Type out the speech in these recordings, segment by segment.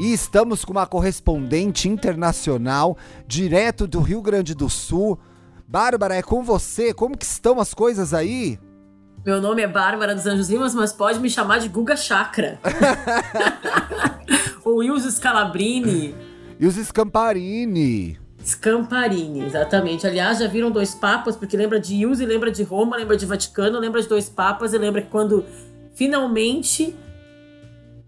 E estamos com uma correspondente internacional direto do Rio Grande do Sul. Bárbara, é com você. Como que estão as coisas aí? Meu nome é Bárbara dos Anjos Limas, mas pode me chamar de Guga Chakra. Ou Ilse Scalabrini. E os Scamparini? Scamparini, exatamente. Aliás, já viram dois papas, porque lembra de Ilse, lembra de Roma, lembra de Vaticano, lembra de dois papas e lembra que quando finalmente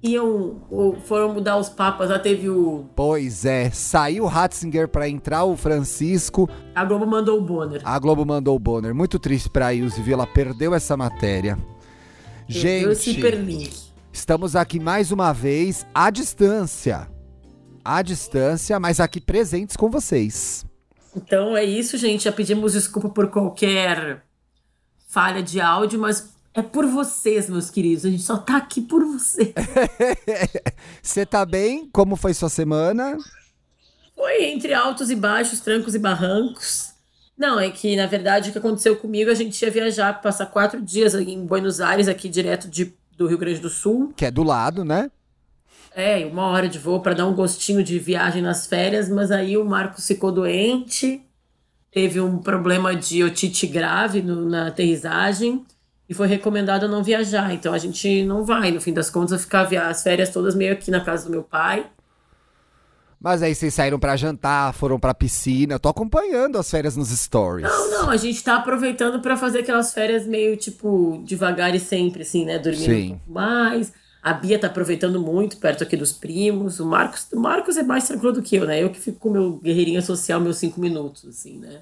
iam foram mudar os papas, lá teve o. Pois é, saiu o Ratzinger pra entrar o Francisco, A Globo mandou o Bonner. a Globo mandou o Bonner. Muito triste pra Ilse, viu? Ela perdeu essa matéria. Deu esse Gente, hiperlink. estamos aqui mais uma vez à distância. À distância, mas aqui presentes com vocês. Então é isso, gente. Já pedimos desculpa por qualquer falha de áudio, mas é por vocês, meus queridos. A gente só tá aqui por vocês. Você tá bem? Como foi sua semana? Foi entre altos e baixos, trancos e barrancos. Não, é que na verdade o que aconteceu comigo, a gente ia viajar, passar quatro dias em Buenos Aires, aqui direto de, do Rio Grande do Sul. Que é do lado, né? É, uma hora de voo para dar um gostinho de viagem nas férias, mas aí o Marcos ficou doente, teve um problema de otite grave no- na aterrissagem e foi recomendado não viajar. Então a gente não vai, no fim das contas, vai ficar via- as férias todas meio aqui na casa do meu pai. Mas aí vocês saíram pra jantar, foram pra piscina. Eu tô acompanhando as férias nos stories. Não, não, a gente tá aproveitando para fazer aquelas férias meio tipo devagar e sempre, assim, né? Dormindo Sim. um pouco mais. A Bia tá aproveitando muito, perto aqui dos primos. O Marcos, o Marcos é mais tranquilo do que eu, né? Eu que fico com o meu guerreirinha social, meus cinco minutos, assim, né?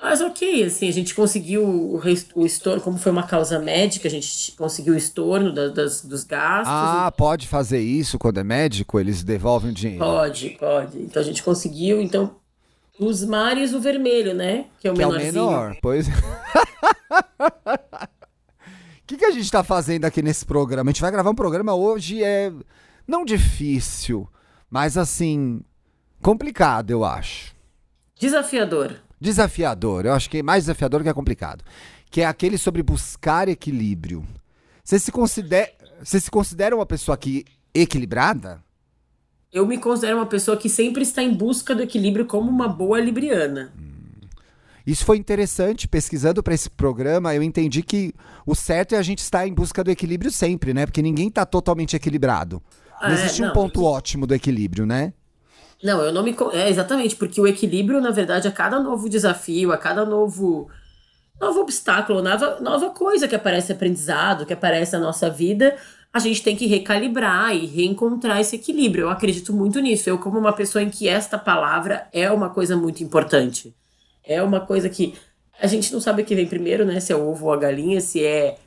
Mas ok, assim, a gente conseguiu o, o estorno, como foi uma causa médica, a gente conseguiu o estorno da- das, dos gastos. Ah, pode fazer isso quando é médico? Eles devolvem o dinheiro. Pode, pode. Então a gente conseguiu, então, os mares o vermelho, né? Que é o Que é o menorzinho. menor, pois. O que, que a gente tá fazendo aqui nesse programa? A gente vai gravar um programa hoje, é. Não difícil, mas assim. complicado, eu acho. Desafiador. Desafiador, eu acho que é mais desafiador que é complicado. Que é aquele sobre buscar equilíbrio. Você se considera, você se considera uma pessoa que equilibrada? Eu me considero uma pessoa que sempre está em busca do equilíbrio como uma boa libriana. Isso foi interessante, pesquisando para esse programa, eu entendi que o certo é a gente estar em busca do equilíbrio sempre, né? Porque ninguém tá totalmente equilibrado. Não É, existe um não, ponto isso- ótimo do equilíbrio, né? Não, eu não me. É, exatamente, porque o equilíbrio, na verdade, a cada novo desafio, a cada novo. Novo obstáculo, nova, nova coisa que aparece aprendizado, que aparece na nossa vida, a gente tem que recalibrar e reencontrar esse equilíbrio. Eu acredito muito nisso. Eu, como uma pessoa em que esta palavra é uma coisa muito importante. É uma coisa que a gente não sabe o que vem primeiro, né? Se é o ovo ou a galinha, se é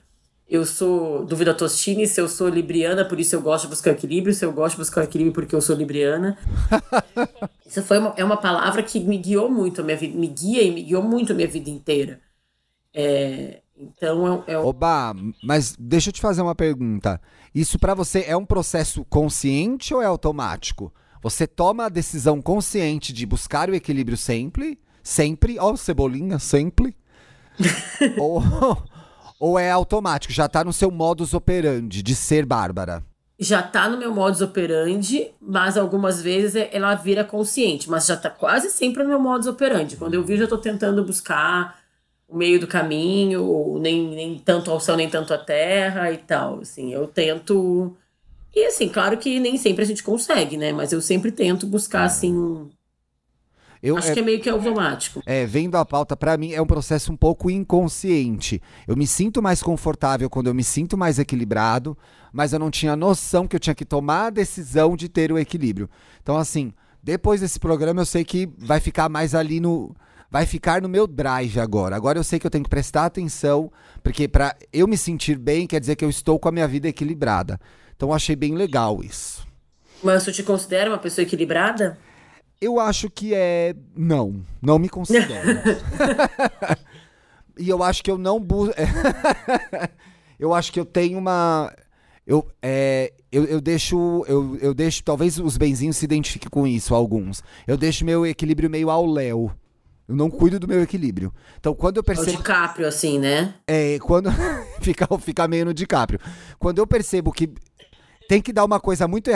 eu sou dúvida Tostini, se eu sou libriana, por isso eu gosto de buscar equilíbrio, se eu gosto de buscar equilíbrio porque eu sou libriana. Isso foi uma, é uma palavra que me guiou muito a minha vida, me guia e me guiou muito a minha vida inteira. É, então é, é um- Oba, mas deixa eu te fazer uma pergunta. Isso pra você é um processo consciente ou é automático? Você toma a decisão consciente de buscar o equilíbrio sempre, sempre, ó, cebolinha, sempre. ou, ou é automático, já tá no seu modus operandi de ser Bárbara? já tá no meu modus operandi, mas algumas vezes é- ela vira consciente, mas já tá quase sempre no meu modus operandi. Quando eu vi, já tô tentando buscar o meio do caminho, nem, nem tanto ao céu, nem tanto à terra e tal. Assim, eu tento. E assim, claro que nem sempre a gente consegue, né? Mas eu sempre tento buscar, assim. Eu, Acho é- que é meio que automático. É, vendo a pauta, pra mim é um processo um pouco inconsciente. Eu me sinto mais confortável quando eu me sinto mais equilibrado, mas eu não tinha noção que eu tinha que tomar a decisão de ter o equilíbrio. Então, assim, depois desse programa eu sei que vai ficar mais ali no. Vai ficar no meu drive agora. Agora eu sei que eu tenho que prestar atenção, porque pra eu me sentir bem quer dizer que eu estou com a minha vida equilibrada. Então eu achei bem legal isso. Mas tu te considera uma pessoa equilibrada? Eu acho que é. Não, não me considero. e eu acho que eu não busco. eu acho que eu tenho uma. Eu, é, eu, eu deixo. Eu, eu deixo. Talvez os benzinhos se identifiquem com isso, alguns. Eu deixo meu equilíbrio meio ao léu. Eu não cuido do meu equilíbrio. Então, quando eu percebo. O DiCaprio, assim, né? É, quando. fica, fica meio no DiCaprio. Quando eu percebo que tem que dar uma coisa muito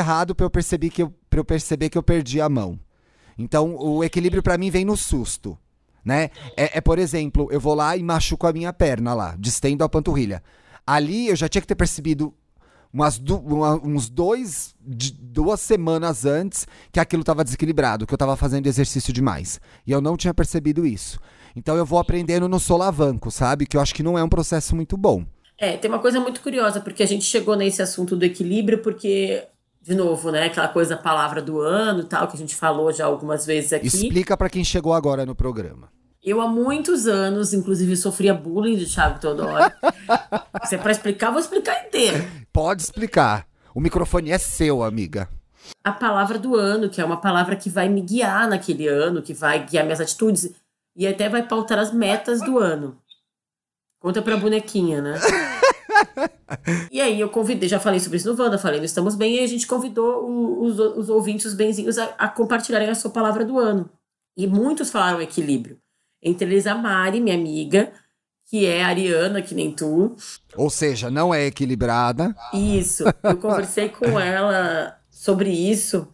eu perceber que eu, pra eu perceber que eu perdi a mão. Então, o equilíbrio para mim vem no susto, né? É, é, por exemplo, eu vou lá e machuco a minha perna lá, distendo a panturrilha. Ali eu já tinha que ter percebido umas uma, uns dois, duas semanas antes que aquilo estava desequilibrado, que eu estava fazendo exercício demais. E eu não tinha percebido isso. Então eu vou aprendendo no solavanco, sabe? Que eu acho que não é um processo muito bom. É, tem uma coisa muito curiosa, porque a gente chegou nesse assunto do equilíbrio, porque, de novo, né, aquela coisa, palavra do ano e tal, que a gente falou já algumas vezes aqui. Explica para quem chegou agora no programa. Eu, há muitos anos, inclusive, sofria bullying de Thiago Teodoro. Se é pra explicar, vou explicar inteiro. Pode explicar. O microfone é seu, amiga. A palavra do ano, que é uma palavra que vai me guiar naquele ano, que vai guiar minhas atitudes e até vai pautar as metas do ano. Conta pra bonequinha, né? e aí eu convidei, já falei sobre isso no Wanda, falei no Estamos Bem, e a gente convidou os, os ouvintes, os benzinhos, a, a, compartilharem a sua palavra do ano. E muitos falaram equilíbrio. Entre eles a Mari, minha amiga, que é ariana, que nem tu. Ou seja, não é equilibrada. Isso. Eu conversei com ela sobre isso.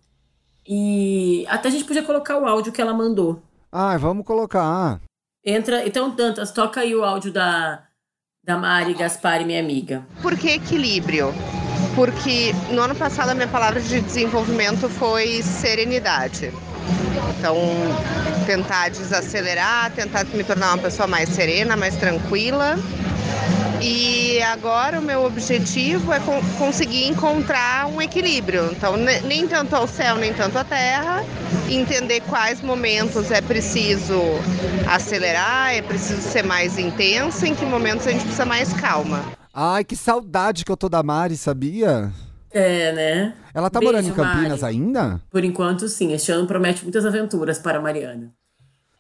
E até a gente podia colocar o áudio que ela mandou. Ah, vamos colocar. Entra, então, Dantas, toca aí o áudio da, da Mari Gaspari, minha amiga. Por que equilíbrio? Porque no ano passado a minha palavra de desenvolvimento foi serenidade. Então, tentar desacelerar, tentar me tornar uma pessoa mais serena, mais tranquila e agora o meu objetivo é conseguir encontrar um equilíbrio. Então, nem tanto ao céu, nem tanto à terra, entender quais momentos é preciso acelerar, é preciso ser mais intenso, em que momentos a gente precisa mais calma. Ai, que saudade que eu tô da Mari, sabia? É, né? Ela tá Beijo, morando em Campinas Mari. ainda? Por enquanto, sim. Este ano promete muitas aventuras para a Mariana.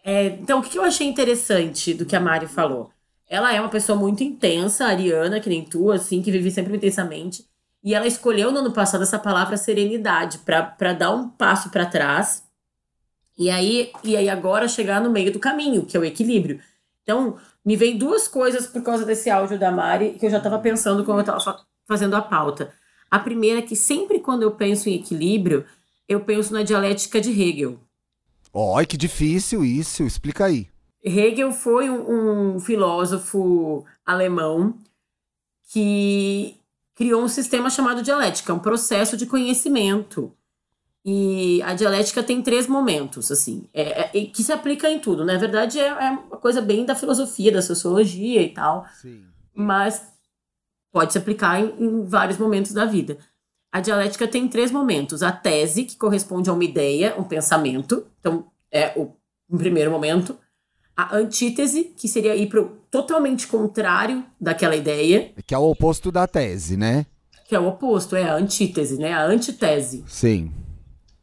É, então, o que eu achei interessante do que a Mari falou? Ela é uma pessoa muito intensa, ariana, que nem tu, assim, que vive sempre intensamente. E ela escolheu no ano passado essa palavra serenidade para dar um passo para trás. E aí, e aí agora chegar no meio do caminho, que é o equilíbrio. Então, me vem duas coisas por causa desse áudio da Mari que eu já estava pensando quando eu estava fazendo a pauta. A primeira é que sempre quando eu penso em equilíbrio, eu penso na dialética de Hegel. Olha, que difícil isso. Explica aí. Hegel foi um, um filósofo alemão que criou um sistema chamado dialética, um processo de conhecimento. E a dialética tem três momentos, assim, é, é, que se aplica em tudo. Na verdade, é, é, uma coisa bem da filosofia, da sociologia e tal. Sim. Mas pode se aplicar em, em vários momentos da vida. A dialética tem três momentos. A tese, que corresponde a uma ideia, um pensamento. Então, é o um primeiro momento a antítese, que seria ir para o totalmente contrário daquela ideia. Que é o oposto da tese, né? Que é o oposto, é a antítese, né? A antitese. Sim.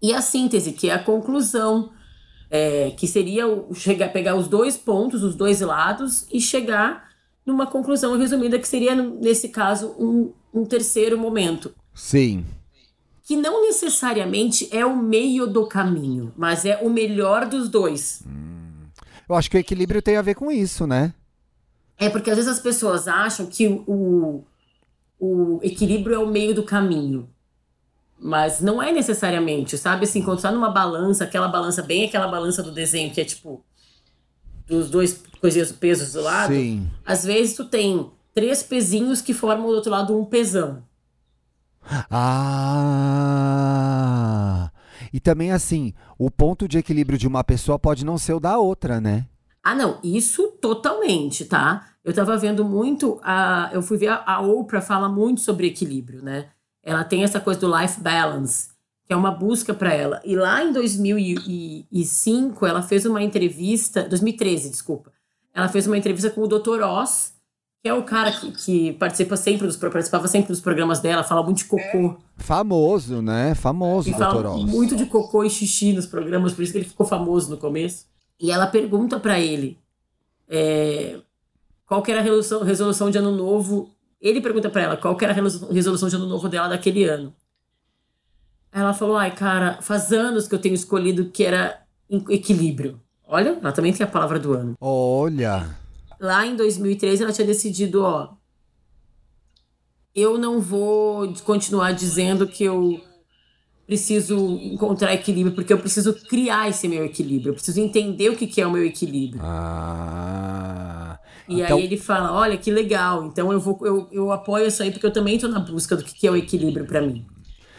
E a síntese, que é a conclusão, é, que seria o, chegar, pegar os dois pontos, os dois lados, e chegar numa conclusão resumida, que seria, nesse caso, um, um terceiro momento. Sim. Que não necessariamente é o meio do caminho, mas é o melhor dos dois. Hum. Eu acho que o equilíbrio tem a ver com isso, né? É porque às vezes as pessoas acham que o, o equilíbrio é o meio do caminho. Mas não é necessariamente, sabe? Assim, quando tá numa balança, aquela balança, bem aquela balança do desenho, que é tipo dos dois coisinhas pesos do lado. Sim. Às vezes tu tem três pezinhos que formam do outro lado um pesão. Ah! E também, assim, o ponto de equilíbrio de uma pessoa pode não ser o da outra, né? Ah, não, isso totalmente, tá? Eu tava vendo muito, a, eu fui ver a, a Oprah fala muito sobre equilíbrio, né? Ela tem essa coisa do life balance, que é uma busca para ela. E lá em 2005, ela fez uma entrevista, 2013, desculpa. Ela fez uma entrevista com o Dr. Oz, que é o cara que, que participa sempre dos, participava sempre dos programas dela, fala muito de cocô. Famoso, né? Famoso, E doutor fala Oz. muito de cocô e xixi nos programas, por isso que ele ficou famoso no começo. E ela pergunta pra ele é, qual que era a resolução, resolução de ano novo. Ele pergunta pra ela qual que era a resolu- resolução de ano novo dela daquele ano. Ela falou: ai, cara, faz anos que eu tenho escolhido que era equilíbrio. Olha, ela também tem a palavra do ano. Olha. Lá em 2013, ela tinha decidido, ó, eu não vou continuar dizendo que eu preciso encontrar equilíbrio, porque eu preciso criar esse meu equilíbrio, eu preciso entender o que que é o meu equilíbrio. Ah. E então, aí ele fala, olha, que legal, então eu vou eu, eu apoio isso aí, porque eu também tô na busca do que que é o equilíbrio pra mim.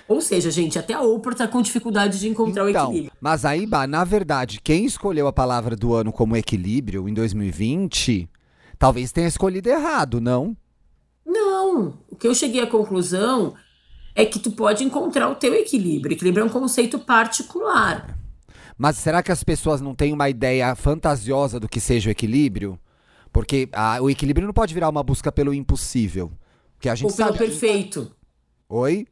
Ou seja, gente, até a Oprah tá com dificuldade de encontrar o então, equilíbrio. mas aí, Bah, na verdade, quem escolheu a palavra do ano como equilíbrio em 2020, talvez tenha escolhido errado, não? Não, o que eu cheguei à conclusão é que tu pode encontrar o teu equilíbrio. Equilíbrio é um conceito particular. Mas será que as pessoas não têm uma ideia fantasiosa do que seja o equilíbrio? Porque ah, o equilíbrio não pode virar uma busca pelo impossível. Porque a gente Ou pelo sabe. perfeito. Oi?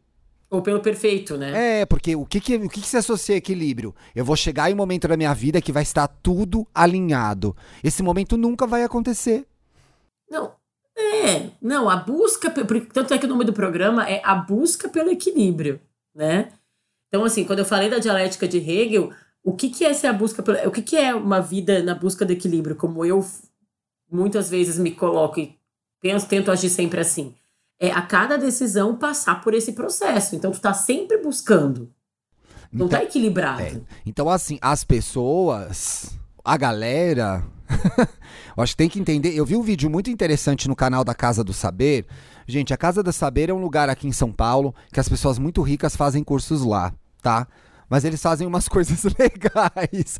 Ou pelo perfeito, né? É, porque o que, que, o que, que se associa a equilíbrio? Eu vou chegar em um momento da minha vida que vai estar tudo alinhado. Esse momento nunca vai acontecer. Não. É, não, a busca, tanto é que o nome do programa é a busca pelo equilíbrio, né? Então, assim, quando eu falei da dialética de Hegel, o que, que é essa busca pelo, o que, que é uma vida na busca do equilíbrio, como eu muitas vezes me coloco e penso, tento agir sempre assim. É a cada decisão passar por esse processo. Então, tu tá sempre buscando. Não Então- tá equilibrado. é. Então, assim, as pessoas, a galera. acho que tem que entender. Eu vi um vídeo muito interessante no canal da Casa do Saber. Gente, a Casa do Saber é um lugar aqui em São Paulo que as pessoas muito ricas fazem cursos lá, tá? Mas eles fazem umas coisas legais.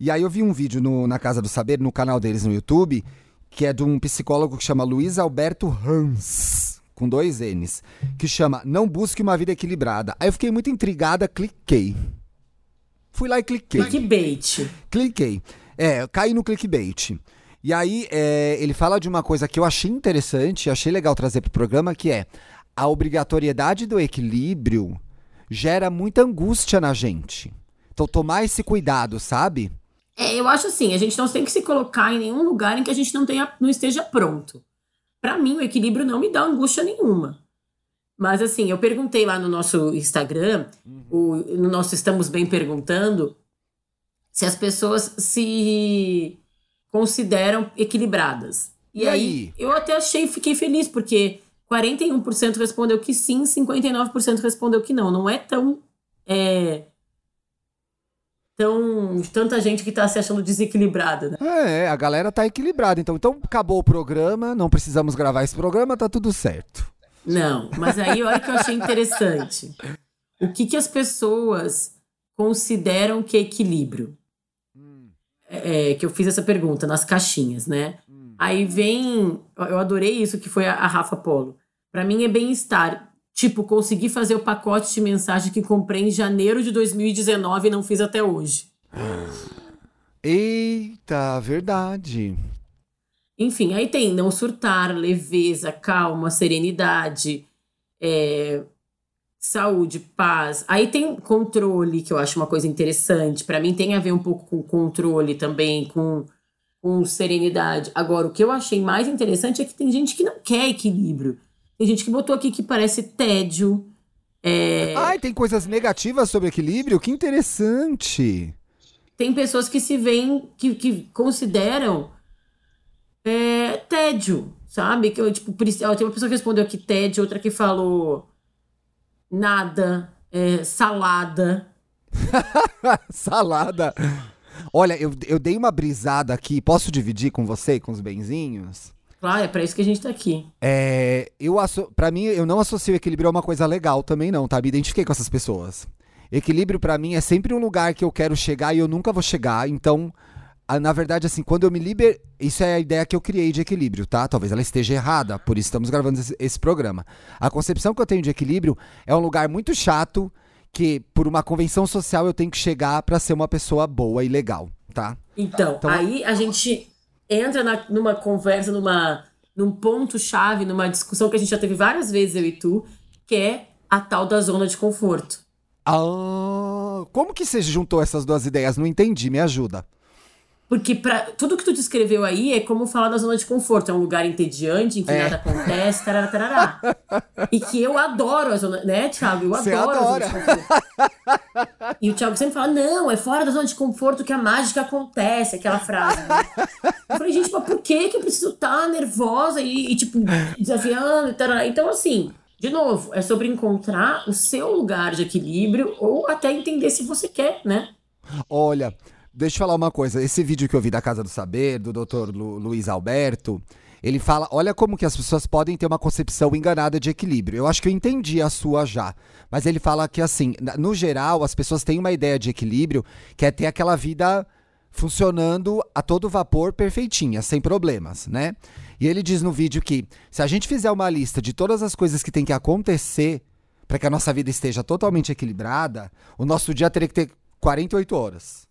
E aí eu vi um vídeo no- na Casa do Saber, no canal deles no YouTube, que é de um psicólogo que chama Luiz Alberto Hans, com dois N's, que chama Não Busque uma Vida Equilibrada. Aí eu fiquei muito intrigada, cliquei. Fui lá e cliquei. Clickbait. Cliquei. É, caí no clickbait. E aí, é, ele fala de uma coisa que eu achei interessante, achei legal trazer pro programa, que é a obrigatoriedade do equilíbrio gera muita angústia na gente. Então, tomar esse cuidado, sabe? É, eu acho assim, a gente não tem que se colocar em nenhum lugar em que a gente não, tenha, não esteja pronto. Pra mim, o equilíbrio não me dá angústia nenhuma. Mas assim, eu perguntei lá no nosso Instagram, o- no nosso Estamos Bem Perguntando, se as pessoas se consideram equilibradas. E, E aí, aí? eu até achei, fiquei feliz, porque 41% respondeu que sim, 59% respondeu que não. Não é tão. É, tão tanta gente que tá se achando desequilibrada, né? É, a galera tá equilibrada. Então, então acabou o programa, não precisamos gravar esse programa, tá tudo certo. Não, mas aí olha que eu achei interessante. O que, que as pessoas consideram que é equilíbrio? É, que eu fiz essa pergunta nas caixinhas, né? Aí vem. Eu adorei isso que foi a, a Rafa Polo. Pra mim é bem-estar. Tipo, consegui fazer o pacote de mensagem que comprei em janeiro de 2019 e não fiz até hoje. Eita, verdade. Enfim, aí tem não surtar, leveza, calma, serenidade, é, saúde, paz. Aí tem controle, que eu acho uma coisa interessante. Pra mim tem a ver um pouco com controle também, com, com serenidade. Agora, o que eu achei mais interessante é que tem gente que não quer equilíbrio. Tem gente que botou aqui que parece tédio. É, Ai, tem coisas negativas sobre equilíbrio? Que interessante. tem pessoas que se veem, que, que consideram é, tédio, sabe? Que eu, tipo, tem uma pessoa que respondeu aqui tédio, outra que falou nada, é, salada. Salada. Olha, eu, eu dei uma brisada aqui. Posso dividir com você, com os benzinhos? Claro, é pra isso que a gente tá aqui. É, eu asso... Pra mim, eu não associo equilíbrio a uma coisa legal também, não, tá? Me identifiquei com essas pessoas. Equilíbrio, pra mim, é sempre um lugar que eu quero chegar e eu nunca vou chegar. Então, na verdade, assim, quando eu me liber... Isso é a ideia que eu criei de equilíbrio, tá? Talvez ela esteja errada, por isso estamos gravando esse, esse programa. A concepção que eu tenho de equilíbrio é um lugar muito chato que, por uma convenção social, eu tenho que chegar pra ser uma pessoa boa e legal, tá? Então, Então- aí a gente entra na- numa conversa, numa num ponto-chave, numa discussão que a gente já teve várias vezes, eu e tu, que é a tal da zona de conforto. Ah, como que você juntou essas duas ideias? Não entendi, me ajuda. Porque pra, tudo que tu descreveu aí é como falar da zona de conforto. É um lugar entediante, em que É. nada acontece, tarará, tarará. E que eu adoro a zona, né, Thiago? Eu Você adoro adora. a zona de conforto. E o Thiago sempre fala, não, é fora da zona de conforto que a mágica acontece, aquela frase. Né? Eu falei, gente, mas por que que eu preciso estar nervosa e, e, tipo, desafiando e tarará? Então, assim, de novo, é sobre encontrar o seu lugar de equilíbrio ou até entender se você quer, né? Olha, deixa eu falar uma coisa. Esse vídeo que eu vi da Casa do Saber, do Dr. Lu- Luiz Alberto, ele fala, olha como que as pessoas podem ter uma concepção enganada de equilíbrio. Eu acho que eu entendi a sua já. Mas ele fala que, assim, no geral, as pessoas têm uma ideia de equilíbrio que é ter aquela vida funcionando a todo vapor perfeitinha, sem problemas, né? E ele diz no vídeo que se a gente fizer uma lista de todas as coisas que tem que acontecer para que a nossa vida esteja totalmente equilibrada, o nosso dia teria que ter 48 horas,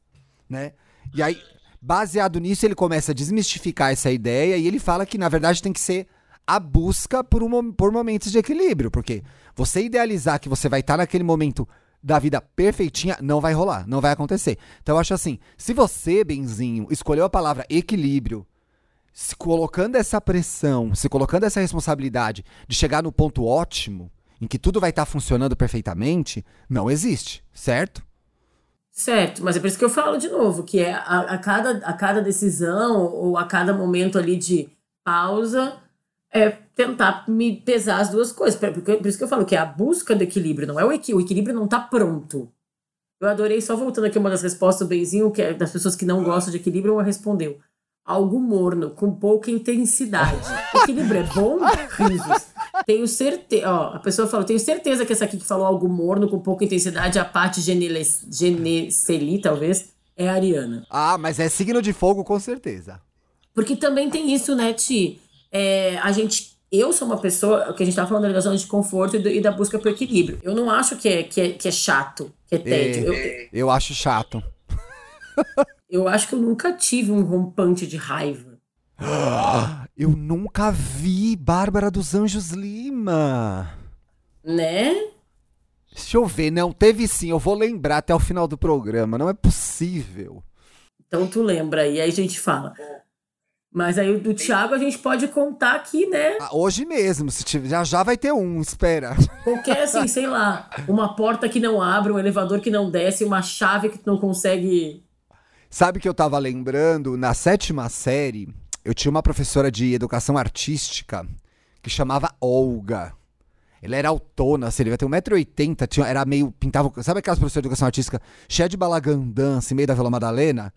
né? E aí, baseado nisso, ele começa a desmistificar essa ideia e ele fala que na verdade tem que ser a busca por, um, por momentos de equilíbrio, porque você idealizar que você vai estar naquele momento da vida perfeitinha, não vai rolar, não vai acontecer. Então eu acho assim, se você, Benzinho, escolheu a palavra equilíbrio, se colocando essa pressão, se colocando essa responsabilidade de chegar no ponto ótimo, em que tudo vai estar funcionando perfeitamente, não existe, certo? Certo, mas é por isso que eu falo de novo, que é a, a cada, a cada decisão ou a cada momento ali de pausa, é tentar me pesar as duas coisas. Por, porque- por isso que eu falo que é a busca do equilíbrio, não é o equilíbrio. O equilíbrio não tá pronto. Eu adorei, só voltando aqui uma das respostas do Benzinho, que é das pessoas que não gostam de equilíbrio, uma respondeu. Algo morno, com pouca intensidade. Equilíbrio é bom? Risos. Tenho certeza. Ó, a pessoa falou: tenho certeza que essa aqui que falou algo morno, com pouca intensidade, a Geneles- Geneceli, talvez, é a Ariana. Ah, mas é signo de fogo com certeza. Porque também tem isso, né, Ti? É, a gente. Eu sou uma pessoa, que a gente tava falando da zona de conforto e, do- e da busca por equilíbrio. Eu não acho que é, que é, que é chato, que é tédio. Eu, Eu acho chato. eu acho que eu nunca tive um rompante de raiva. Eu nunca vi Bárbara dos Anjos Lima. Né? Deixa eu ver, não, teve sim, eu vou lembrar até o final do programa, não é possível. Então tu lembra aí, aí a gente fala. Mas aí o do Thiago a gente pode contar aqui, né? Ah, Hoje mesmo, se tiver, já já vai ter um, espera. Qualquer, assim, sei lá, uma porta que não abre, um elevador que não desce, uma chave que tu não consegue. Sabe que eu tava lembrando, na sétima série, eu tinha uma professora de educação artística que chamava Olga. Ela era autona, assim, ele devia ter 1,80m, tinha, era meio, pintava, sabe aquelas professoras de educação artística cheia de balagandã, assim, meio da Vila Madalena?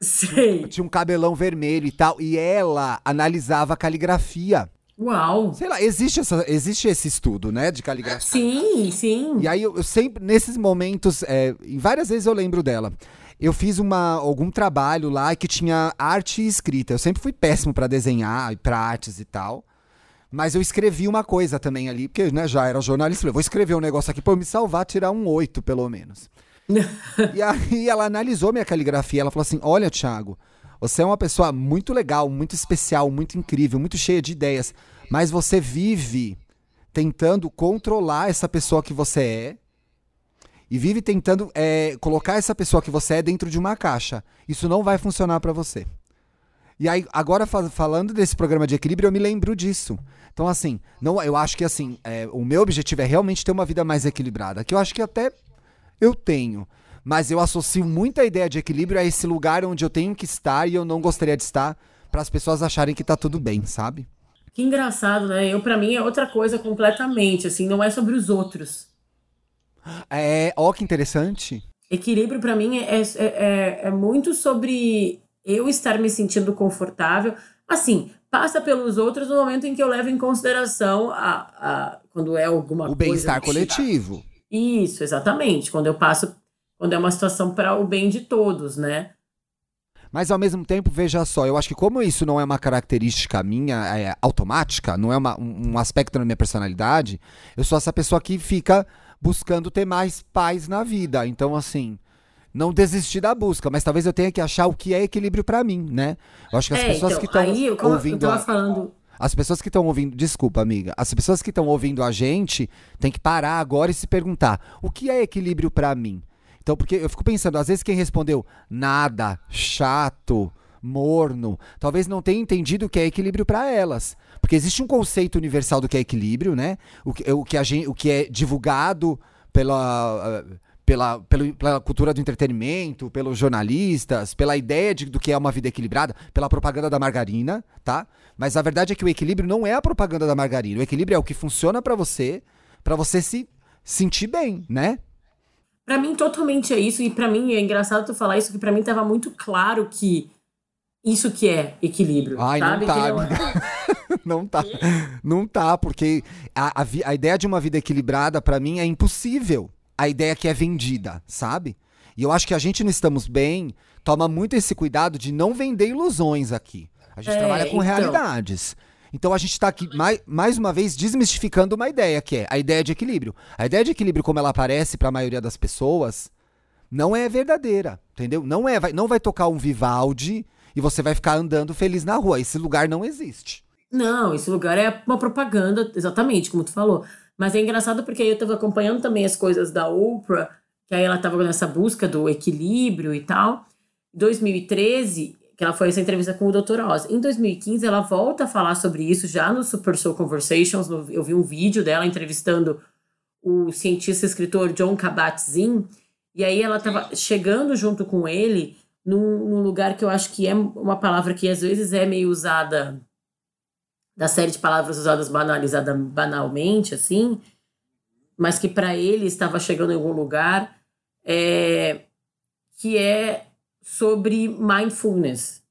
Sei. Tinha um cabelão vermelho e tal, e ela analisava a caligrafia. Uau! Sei lá, existe, essa, existe esse estudo, né, de caligrafia. Sim, sim. E aí eu, eu sempre, nesses momentos, é, em várias vezes eu lembro dela. Eu fiz uma, algum trabalho lá que tinha arte e escrita. Eu sempre fui péssimo pra desenhar, pra artes e tal. Mas eu escrevi uma coisa também ali, porque né, já era jornalista. Falei, vou escrever um negócio aqui pra eu me salvar, tirar um oito, pelo menos. e aí ela analisou minha caligrafia. Ela falou assim: Olha, Thiago, você é uma pessoa muito legal, muito especial, muito incrível, muito cheia de ideias. Mas você vive tentando controlar essa pessoa que você é e vive tentando é, colocar essa pessoa que você é dentro de uma caixa. Isso não vai funcionar pra você. E aí, agora fa- falando desse programa de equilíbrio, eu me lembro disso. Então, assim, não, eu acho que assim, é, o meu objetivo é realmente ter uma vida mais equilibrada, que eu acho que até eu tenho. Mas eu associo muita ideia de equilíbrio a esse lugar onde eu tenho que estar e eu não gostaria de estar, para as pessoas acharem que tá tudo bem, sabe? Que engraçado, né? Eu, pra mim, é outra coisa completamente, assim, não é sobre os outros. É, ó que interessante. Equilíbrio, pra mim, é, é, é, é muito sobre eu estar me sentindo confortável. Assim, passa pelos outros no momento em que eu levo em consideração a, a quando é alguma O coisa. bem-estar que- coletivo. Isso, exatamente. Quando eu passo, quando é uma situação para o bem de todos, né? Mas ao mesmo tempo, veja só, eu acho que como isso não é uma característica minha é, automática, não é uma- um, um aspecto da minha personalidade, eu sou essa pessoa que fica buscando ter mais paz na vida. Então, assim, não desistir da busca, mas talvez eu tenha que achar o que é equilíbrio pra mim, né? Eu acho que as é, pessoas então, que estão eu ouvindo a, falando. As pessoas que estão ouvindo, desculpa, amiga, as pessoas que estão ouvindo a gente têm que parar agora e se perguntar: o que é equilíbrio para mim? Então, porque eu fico pensando, às vezes quem respondeu nada, chato, morno, talvez não tenha entendido o que é equilíbrio para elas. Porque existe um conceito universal do que é equilíbrio, né? O que, o que, a gente, o que é divulgado pela. Uh, pela, pela, pela, cultura do entretenimento, pelos jornalistas, pela ideia de, do que é uma vida equilibrada, pela propaganda da margarina, tá? Mas a verdade é que o equilíbrio não é a propaganda da margarina. O equilíbrio é o que funciona para você, para você se sentir bem, né? Para mim totalmente é isso e para mim é engraçado tu falar isso que para mim tava muito claro que isso que é equilíbrio, Ai, sabe? não tá, não, não tá. Não tá, porque a, a, a ideia de uma vida equilibrada para mim é impossível a ideia que é vendida, sabe? E eu acho que a gente não estamos bem, toma muito esse cuidado de não vender ilusões aqui. A gente é, trabalha com então... realidades. Então a gente está aqui, mais, mais uma vez, desmistificando uma ideia, que é a ideia de equilíbrio. A ideia de equilíbrio, como ela aparece para a maioria das pessoas, não é verdadeira, entendeu? Não é, vai, não vai tocar um Vivaldi e você vai ficar andando feliz na rua. Esse lugar não existe. Não, esse lugar é uma propaganda, exatamente, como tu falou. Mas é engraçado porque aí eu estava acompanhando também as coisas da Oprah, que aí ela estava nessa busca do equilíbrio e tal. Em 2013, que ela foi essa entrevista com o Dr. Oz. Em 2015, ela volta a falar sobre isso já no Super Soul Conversations. Eu vi um vídeo dela entrevistando o cientista e escritor John Kabat-Zinn. E aí ela estava chegando junto com ele num, num, lugar que eu acho que é uma palavra que às vezes é meio usada da série de palavras usadas banalizada banalmente, assim, mas que para ele estava chegando em algum lugar, é, que é sobre mindfulness,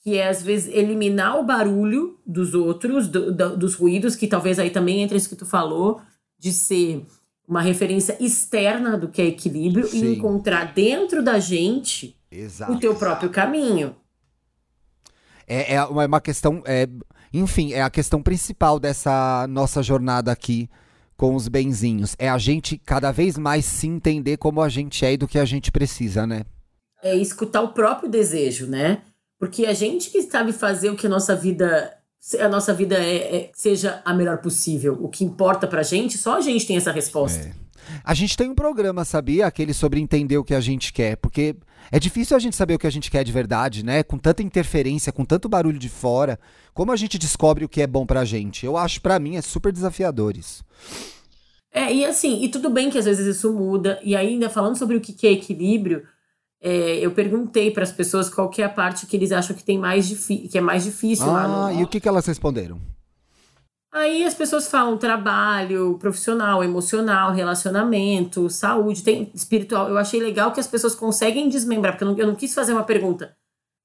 que é às vezes eliminar o barulho dos outros, do, do, dos ruídos, que talvez aí também entre isso que tu falou, de ser uma referência externa do que é equilíbrio Sim. e encontrar dentro da gente Exato. o teu próprio caminho. É, é uma questão. É, enfim, é a questão principal dessa nossa jornada aqui com os benzinhos. É a gente cada vez mais se entender como a gente é e do que a gente precisa, né? É escutar o próprio desejo, né? Porque a gente que sabe fazer o que a nossa vida a nossa vida é, é, seja a melhor possível. O que importa pra gente, só a gente tem essa resposta. É. A gente tem um programa, sabia? Aquele sobre entender o que a gente quer, porque é difícil a gente saber o que a gente quer de verdade, né? Com tanta interferência, com tanto barulho de fora. Como a gente descobre o que é bom pra gente? Eu acho, para mim, é super desafiador isso. É, e assim, e tudo bem que às vezes isso muda. E ainda falando sobre o que é equilíbrio, é, eu perguntei para as pessoas qual é a parte que eles acham que tem mais que é mais difícil ah, lá no... e o que, que elas responderam? Aí as pessoas falam trabalho, profissional, emocional, relacionamento, saúde, tem espiritual. Eu achei legal que as pessoas conseguem desmembrar, porque eu não, eu não quis fazer uma pergunta.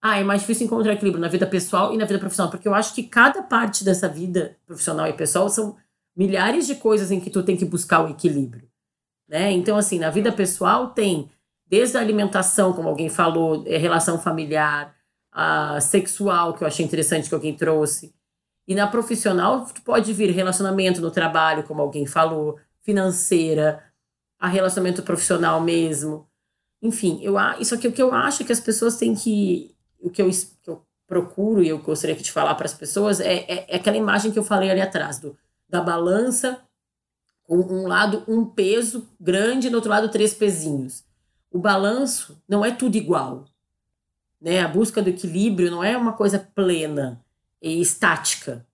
Ah, é mais difícil encontrar equilíbrio na vida pessoal e na vida profissional, porque eu acho que cada parte dessa vida profissional e pessoal são milhares de coisas em que tu tem que buscar o equilíbrio, né? Então assim, na vida pessoal tem desde a alimentação, como alguém falou, é, relação familiar, a sexual, que eu achei interessante que alguém trouxe. E na profissional, pode vir relacionamento no trabalho, como alguém falou, financeira, a relacionamento profissional mesmo. Enfim, eu, isso aqui o que eu acho que as pessoas têm que. O que eu, que eu procuro e eu gostaria de falar para as pessoas é, é, é, aquela imagem que eu falei ali atrás, do, da balança, com um lado um peso grande no outro lado três pezinhos o balanço não é tudo igual. Né? A busca do equilíbrio não é uma coisa plena estática.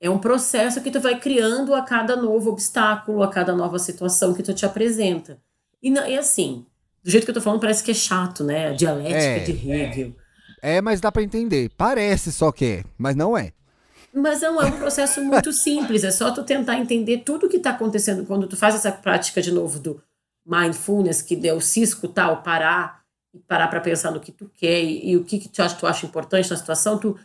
É um processo que tu vai criando a cada novo obstáculo, a cada nova situação que tu te apresenta. E, e assim, do jeito que eu tô falando, parece que é chato, né? A dialética é, de Hegel. É, é mas dá para entender. Parece só que é, mas não é. Mas não, é um processo muito simples. É só tu tentar entender tudo o que está acontecendo quando tu faz essa prática de novo do mindfulness, que deu cisco tal, parar e parar para pensar no que tu quer e, e, o que, que tu, acha, tu acha importante na situação, tu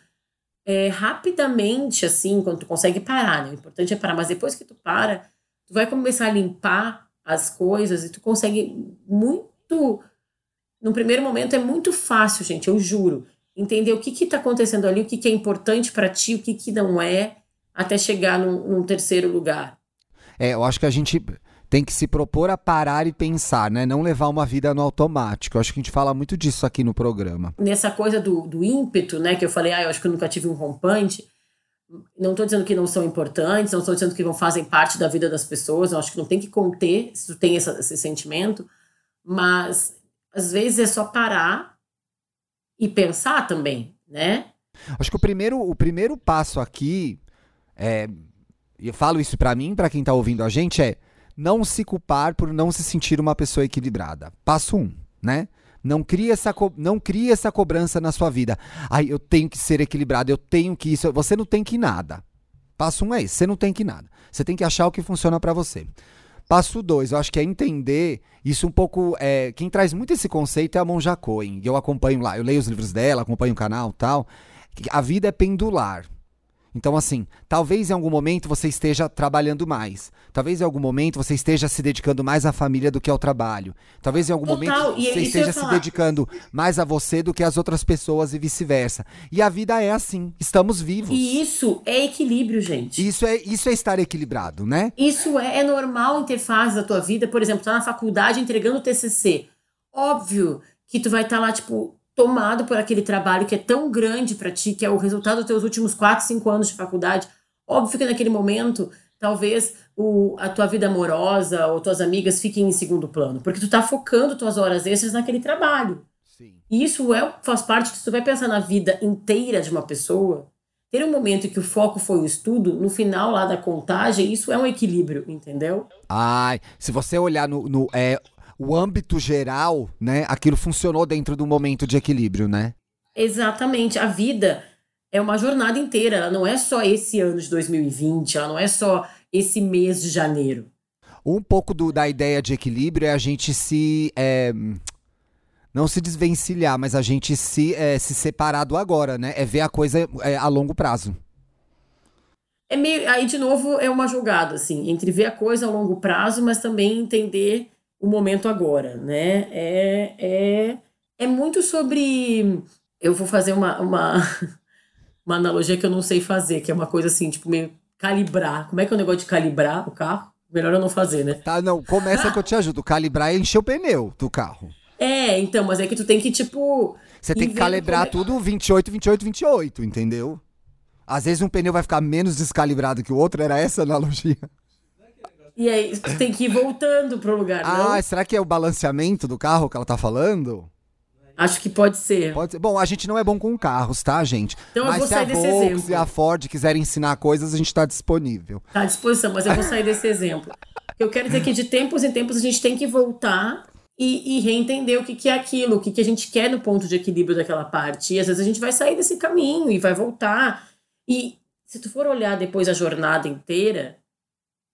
é, rapidamente, assim, quando tu consegue parar, né? O importante é parar, mas depois que tu para, tu vai começar a limpar as coisas e tu consegue muito. No primeiro momento é muito fácil, gente, eu juro. Entender o que está acontecendo ali, o que, que é importante para ti, o que, que não é, até chegar num, num terceiro lugar. É, eu acho que a gente tem que se propor a parar e pensar, né? Não levar uma vida no automático. Eu acho que a gente fala muito disso aqui no programa. Nessa coisa do, do ímpeto, né? Que eu falei, ah, eu acho que eu nunca tive um rompante. Não estou dizendo que não são importantes, não estou dizendo que não fazem parte da vida das pessoas, eu acho que não tem que conter se tu tem essa, esse sentimento, mas às vezes é só parar e pensar também, né? Acho que o primeiro, o primeiro passo aqui, é, e eu falo isso para mim, para quem tá ouvindo a gente, é não se culpar por não se sentir uma pessoa equilibrada. Passo um, né? Não crie essa, não crie essa cobrança na sua vida. Ai, eu tenho que ser equilibrado, eu tenho que isso. Você não tem que nada. Passo um é esse, você não tem que nada. Você tem que achar o que funciona para você. Passo dois, eu acho que é entender isso um pouco. É, quem traz muito esse conceito é a Monja Cohen. Eu acompanho lá, eu leio os livros dela, acompanho o canal tal. A vida é pendular. Então, assim, talvez em algum momento você esteja trabalhando mais. Talvez em algum momento você esteja se dedicando mais à família do que ao trabalho. Talvez em algum Total. momento você esteja se dedicando mais a você do que às outras pessoas e vice-versa. E a vida é assim. Estamos vivos. E isso é equilíbrio, gente. Isso é, isso é estar equilibrado, né? Isso é, é normal em ter fases da tua vida. Por exemplo, tá na faculdade entregando o TCC. Óbvio que tu vai estar tá lá, tipo, tomado por aquele trabalho que é tão grande para ti, que é o resultado dos teus últimos 4, 5 anos de faculdade. Óbvio que naquele momento, talvez o, a tua vida amorosa ou tuas amigas fiquem em segundo plano, porque tu tá focando tuas horas extras naquele trabalho. Sim. E isso é, faz parte, se tu vai pensar na vida inteira de uma pessoa, ter um momento em que o foco foi o estudo, no final lá da contagem, isso é um equilíbrio, entendeu? Ai, se você olhar no, no é, o âmbito geral, né, aquilo funcionou dentro do momento de equilíbrio, né? Exatamente. A vida é uma jornada inteira, ela não é só esse ano de 2020, ela não é só esse mês de janeiro. Um pouco do, da ideia de equilíbrio é a gente se. É, não se desvencilhar, mas a gente se, é, se separar do agora, né? É ver a coisa é, a longo prazo. É meio, aí, de novo, é uma jogada, assim, entre ver a coisa a longo prazo, mas também entender o momento agora, né? É, é, é muito sobre. Eu vou fazer uma, uma, uma analogia que eu não sei fazer, que é uma coisa assim, tipo, meio calibrar. Como é que é o negócio de calibrar o carro? Melhor eu não fazer, né? Tá, não, começa que eu te ajudo. Calibrar é encher o pneu do carro. É, então, mas é que tu tem que, tipo. Você tem que calibrar como... tudo 28, 28, 28, entendeu? Às vezes um pneu vai ficar menos descalibrado que o outro, era essa a analogia. E aí tem que ir voltando pro lugar, Ah, será que é o balanceamento do carro que ela tá falando? Acho que pode ser. Pode ser. Bom, a gente não é bom com carros, tá, gente? Então mas eu vou sair desse Volks exemplo. e a Ford quiserem ensinar coisas, a gente tá disponível. Tá à disposição, mas eu vou sair desse exemplo. Eu quero dizer que de tempos em tempos a gente tem que voltar e, e reentender o que, que é aquilo, o que, que a gente quer no ponto de equilíbrio daquela parte. E às vezes a gente vai sair desse caminho e vai voltar. E se tu for olhar depois a jornada inteira,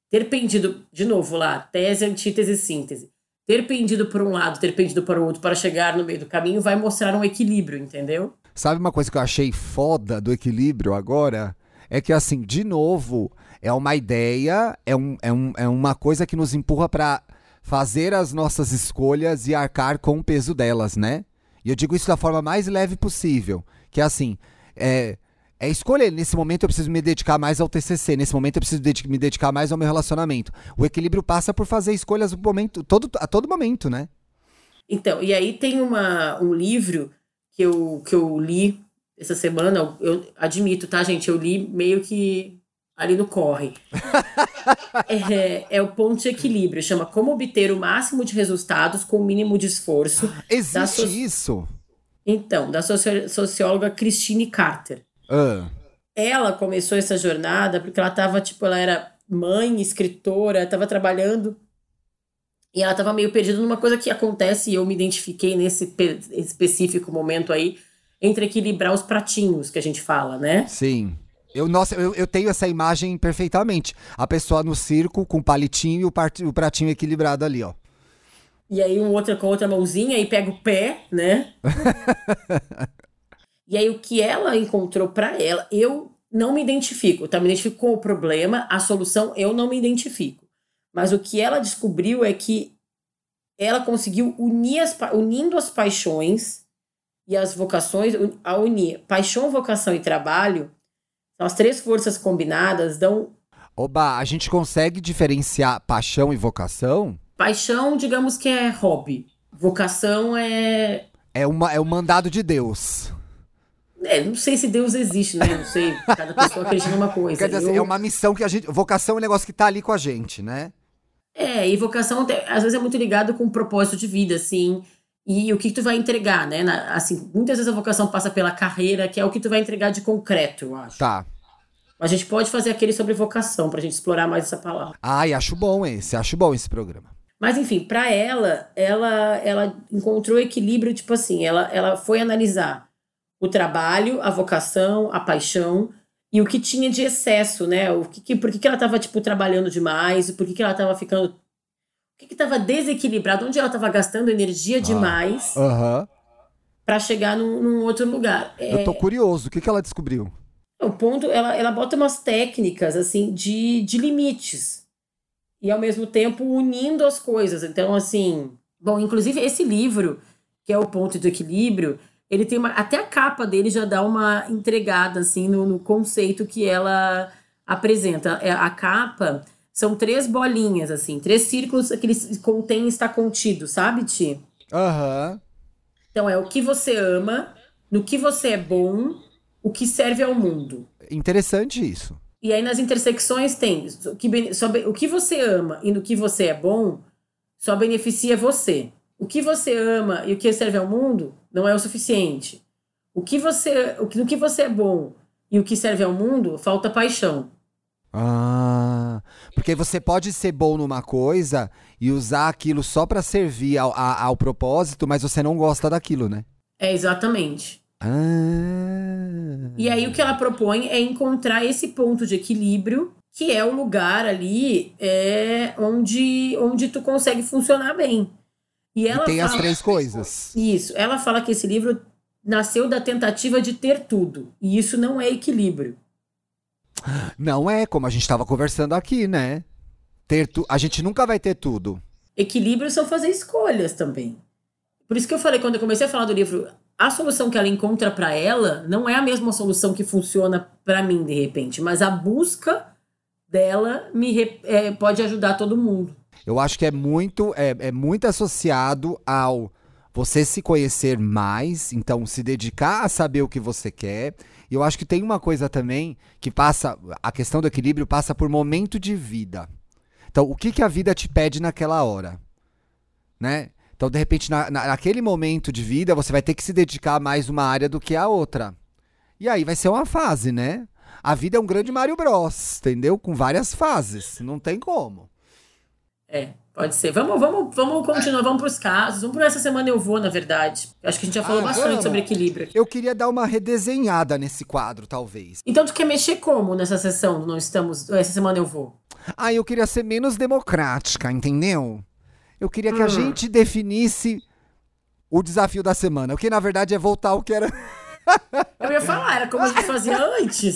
ter pendido, de novo lá, tese, antítese, síntese. Ter pendido por um lado, ter pendido para o outro para chegar no meio do caminho vai mostrar um equilíbrio, entendeu? Sabe uma coisa que eu achei foda do equilíbrio agora? É que, assim, de novo, é uma ideia, é, um, é, um, é uma coisa que nos empurra para fazer as nossas escolhas e arcar com o peso delas, né? E eu digo isso da forma mais leve possível. Que é assim, é, é escolher. Nesse momento eu preciso me dedicar mais ao TCC. Nesse momento eu preciso me dedicar mais ao meu relacionamento. O equilíbrio passa por fazer escolhas momento, todo, a todo momento, né? Então, e aí tem uma, um livro que eu, que eu li essa semana. Eu admito, tá, gente? Eu li meio que ali no corre. é, é, o ponto de equilíbrio. Chama Como Obter o Máximo de Resultados com o Mínimo de Esforço. Existe so... isso? Então, da socióloga Christine Carter. Uh. Ela começou essa jornada porque ela tava, tipo, ela era mãe, escritora, estava trabalhando e ela estava meio perdida numa coisa que acontece e eu me identifiquei nesse específico momento aí entre equilibrar os pratinhos que a gente fala, né? Sim. Eu, nossa, eu, eu tenho essa imagem perfeitamente. A pessoa no circo com o palitinho e o, part, o pratinho equilibrado ali, ó. E aí um outro com outra mãozinha e pega o pé, né? E aí o que ela encontrou para ela, eu não me identifico, tá? Me identifico com o problema, a solução eu não me identifico. Mas o que ela descobriu é que ela conseguiu unir as, unindo as paixões e as vocações, a unir paixão, vocação e trabalho, as três forças combinadas dão. Oba, a gente consegue diferenciar paixão e vocação? Paixão, digamos que é hobby. Vocação é. É, uma, é o mandado de Deus. É, não sei se Deus existe, né? Não sei. Cada pessoa acredita numa coisa. Quer dizer, assim, Eu- é uma missão que a gente. Vocação é um negócio que tá ali com a gente, né? É, e vocação às vezes é muito ligado com o propósito de vida, assim, e o que tu vai entregar, né? Na- assim, muitas vezes a vocação passa pela carreira, que é o que tu vai entregar de concreto, eu acho. Tá. A gente pode fazer aquele sobre vocação, pra gente explorar mais essa palavra. Ai, acho bom esse, acho bom esse programa. Mas enfim, pra ela, ela ela encontrou equilíbrio, tipo assim, ela, ela foi analisar o trabalho, a vocação, a paixão e o que tinha de excesso, né? O que, que- por que, que ela estava tipo trabalhando demais, por que, que ela estava ficando o que estava desequilibrado, onde ela estava gastando energia demais Aham. pra chegar num, num outro lugar. É, Eu tô curioso, o que, que ela descobriu? o ponto, ela, ela bota umas técnicas, assim, de, de limites. E, ao mesmo tempo, unindo as coisas. Então, assim... Bom, inclusive, esse livro, que é o Ponto do Equilíbrio, ele tem uma... Até a capa dele já dá uma entregada, assim, no, no conceito que ela apresenta. É, A capa são três bolinhas, assim, três círculos que eles contêm está contido, sabe, Ti? Aham. Então, é o que você ama, no que você é bom, o que serve ao mundo. Interessante isso. E aí nas intersecções tem o que, só o que você ama e no que você é bom só beneficia você. O que você ama e o que serve ao mundo não é o suficiente. O que você, o que, no que você é bom e o que serve ao mundo falta paixão. Ah, porque você pode ser bom numa coisa e usar aquilo só pra servir ao, a- ao propósito, mas você não gosta daquilo, né? É exatamente. Ah. E aí o que ela propõe é encontrar esse ponto de equilíbrio, que é o lugar ali é, onde, onde tu consegue funcionar bem. E E ela tem as fala- três coisas. Isso. Ela fala que esse livro nasceu da tentativa de ter tudo. E isso não é equilíbrio. Não é como a gente tava conversando aqui, né? Ter tu... A gente nunca vai ter tudo. Equilíbrio são fazer escolhas também. Por isso que eu falei, quando eu comecei a falar do livro, a solução que ela encontra pra ela não é a mesma solução que funciona pra mim, de repente. Mas a busca dela me é, pode ajudar todo mundo. Eu acho que é muito, é, é muito associado ao você se conhecer mais, então se dedicar a saber o que você quer. E eu acho que tem uma coisa também que passa, a questão do equilíbrio passa por momento de vida. Então, o que, que a vida te pede naquela hora? Né? Então, de repente, na, na- naquele momento de vida, você vai ter que se dedicar a mais uma área do que a outra. E aí vai ser uma fase, né? A vida é um grande Mario Bros, entendeu? Com várias fases. Não tem como. É, pode ser. Vamos, vamos, vamos continuar, vamos pros casos. Vamos por essa semana eu vou, na verdade. Acho que a gente já falou Ah, bastante vamos. sobre equilíbrio aqui. Eu queria dar uma redesenhada nesse quadro, talvez. Então tu quer mexer como nessa sessão? Não estamos. Essa semana eu vou. Ah, eu queria ser menos democrática, entendeu? Eu queria que a Hum. gente definisse o desafio da semana. O que na verdade é voltar ao que era. Eu ia falar, era como a gente fazia antes.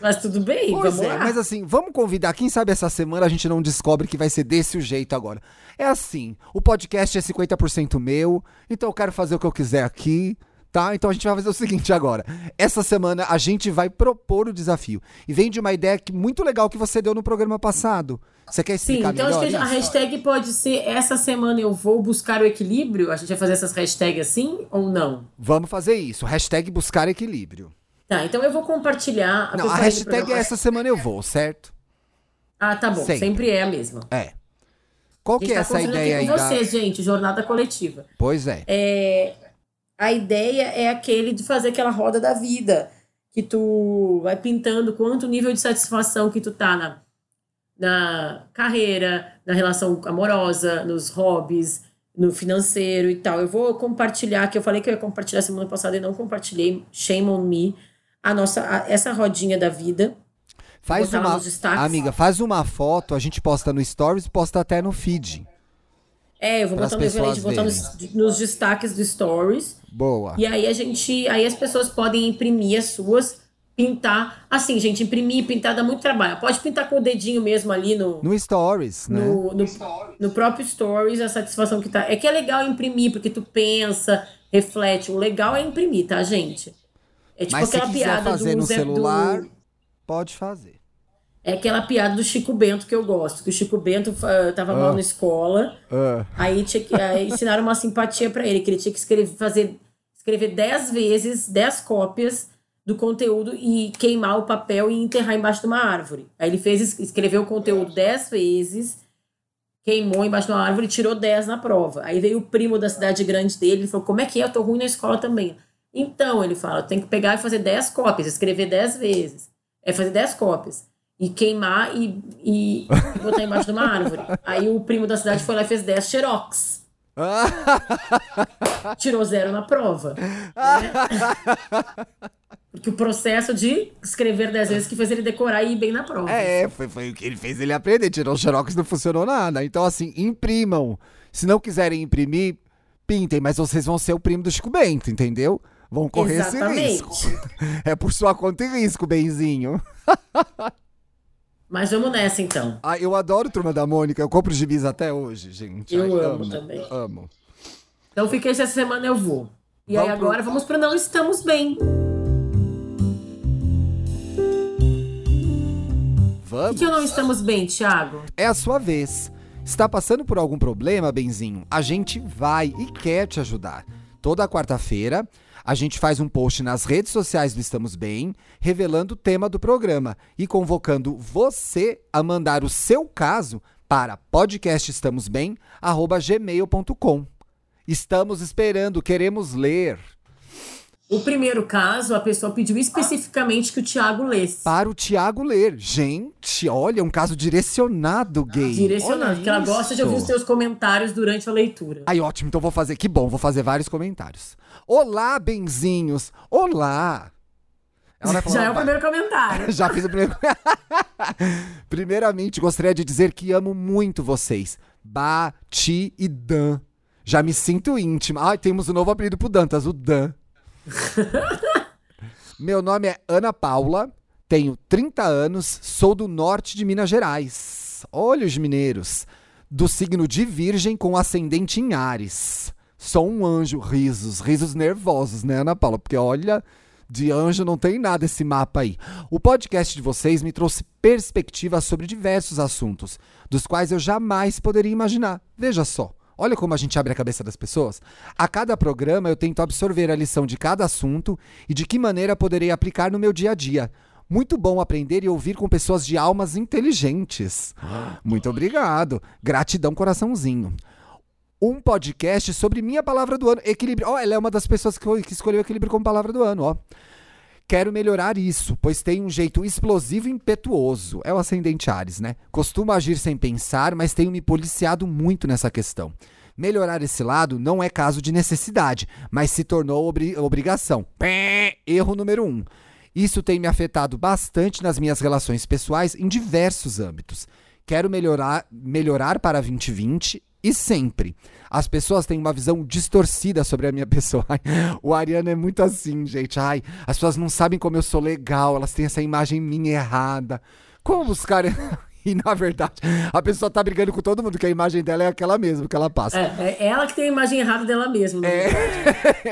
Mas tudo bem, Pois vamos é, lá. mas assim, vamos convidar. Quem sabe essa semana a gente não descobre que vai ser desse o jeito agora. É assim, o podcast é 50% meu, então eu quero fazer o que eu quiser aqui, tá? Então a gente vai fazer o seguinte agora. Essa semana a gente vai propor o desafio. E vem de uma ideia que, muito legal que você deu no programa passado. Você quer Sim, explicar então acho melhor que a hashtag pode ser essa semana eu vou buscar o equilíbrio. A gente vai fazer essas hashtags assim ou não? Vamos fazer isso. Hashtag buscar equilíbrio. Tá, então eu vou compartilhar. Não, a falei no hashtag é essa semana eu vou, certo? Ah, tá bom. Sempre. Sempre, é a mesma. É. Qual A que é tá essa ideia aí com da... vocês, gente, jornada coletiva. Pois é. É, a ideia é aquele de fazer aquela roda da vida, que tu vai pintando quanto nível de satisfação que tu tá na, na carreira, na relação amorosa, nos hobbies, no financeiro e tal. Eu vou compartilhar, que eu falei que eu ia compartilhar semana passada e não compartilhei, shame on me, a nossa, a- essa rodinha da vida. Faz uma... Amiga, faz uma foto, a gente posta no Stories posta até no feed. É, eu vou botar, pessoas vou botar nos, nos destaques do stories. Boa. E aí a gente, aí as pessoas podem imprimir as suas, pintar. Assim, gente, imprimir e pintar dá muito trabalho. Pode pintar com o dedinho mesmo ali no, No Stories, né? no, no, no próprio stories, a satisfação que tá. É que é legal imprimir, porque tu pensa, reflete. O legal é imprimir, tá, gente? É tipo Mas se aquela quiser piada fazer do, no celular, do- pode fazer. É aquela piada do Chico Bento que eu gosto. Que o Chico Bento ah, tava mal Ah. na escola. Ah, Aí, tinha que, aí ensinaram uma simpatia pra ele, que ele tinha que escrever, fazer, escrever 10 vezes, 10 cópias do conteúdo e queimar o papel e enterrar embaixo de uma árvore. Aí ele fez, escreveu o conteúdo dez vezes, queimou embaixo de uma árvore e tirou dez na prova. Aí veio o primo da cidade grande dele e falou: Como é que é? Eu tô ruim na escola também. Então, ele fala: tem que pegar e fazer dez cópias, escrever dez vezes. É fazer dez cópias. E queimar e, e botar embaixo de uma árvore. Aí o primo da cidade foi lá e fez dez xerox. Tirou zero na prova. Né? Porque o processo de escrever dez vezes que fez ele decorar e ir bem na prova. É, foi, foi o que ele fez ele aprender. Tirou o xerox não funcionou nada. Então, assim, imprimam. Se não quiserem imprimir, pintem, mas vocês vão ser o primo do Chico Bento, entendeu? Vão correr Exatamente. esse risco. É por sua conta e risco, benzinho. Mas vamos nessa então. Ah, eu adoro Turma da Mônica. Eu compro gibis até hoje, gente. Eu Ai, amo também. Amo. Então fiquei essa semana eu vou. E Vamos aí pro- agora vamos para Não Estamos Bem. O Vamos. que, que eu não estamos bem, Thiago? É a sua vez. Está passando por algum problema, benzinho? A gente vai e quer te ajudar. Toda quarta-feira, a gente faz um post nas redes sociais do Estamos Bem, revelando o tema do programa e convocando você a mandar o seu caso para podcastestamosbem@gmail.com. Estamos esperando, queremos ler. O primeiro caso, a pessoa pediu especificamente que o Thiago lesse. Para o Tiago ler. Gente, olha, um caso direcionado, gay. Direcionado, Olha porque ela gosta de ouvir os isso. teus comentários durante a leitura. Ai, ótimo, então vou fazer. Que bom, vou fazer vários comentários. Olá, benzinhos. Olá. Falar, Já é o primeiro comentário. Já fiz o primeiro. Primeiramente, gostaria de dizer que amo muito vocês. Ba, Ti e Dan. Já me sinto íntima. Ai, temos um novo apelido pro Dantas, o Dan. Meu nome é Ana Paula, tenho 30 anos, sou do norte de Minas Gerais. Olha os mineiros. Do signo de Virgem com ascendente em Ares. Sou um anjo, risos, risos nervosos, né, Ana Paula? Porque olha, de anjo não tem nada esse mapa aí. O podcast de vocês me trouxe perspectiva sobre diversos assuntos, dos quais eu jamais poderia imaginar. Veja só. Olha como a gente abre a cabeça das pessoas. A cada programa eu tento absorver a lição de cada assunto e de que maneira poderei aplicar no meu dia a dia. Muito bom aprender e ouvir com pessoas de almas inteligentes. Muito obrigado. Gratidão, coraçãozinho. Um podcast sobre minha palavra do ano, equilíbrio. Ó, ela é uma das pessoas que, que escolheu equilíbrio como palavra do ano, ó. Quero melhorar isso, pois tenho um jeito explosivo e impetuoso. É o ascendente Ares, né? Costumo agir sem pensar, mas tenho me policiado muito nessa questão. Melhorar esse lado não é caso de necessidade, mas se tornou obri- obrigação. Pé, Erro número um. Isso tem me afetado bastante nas minhas relações pessoais em diversos âmbitos. Quero melhorar, melhorar para 2020 e sempre. As pessoas têm uma visão distorcida sobre a minha pessoa. Ai, o Ariano é muito assim, gente. Ai, as pessoas não sabem como eu sou legal, elas têm essa imagem minha errada. Como buscar. E na verdade, a pessoa tá brigando com todo mundo, que a imagem dela é aquela mesma que ela passa. É, é ela que tem a imagem errada dela mesma. É,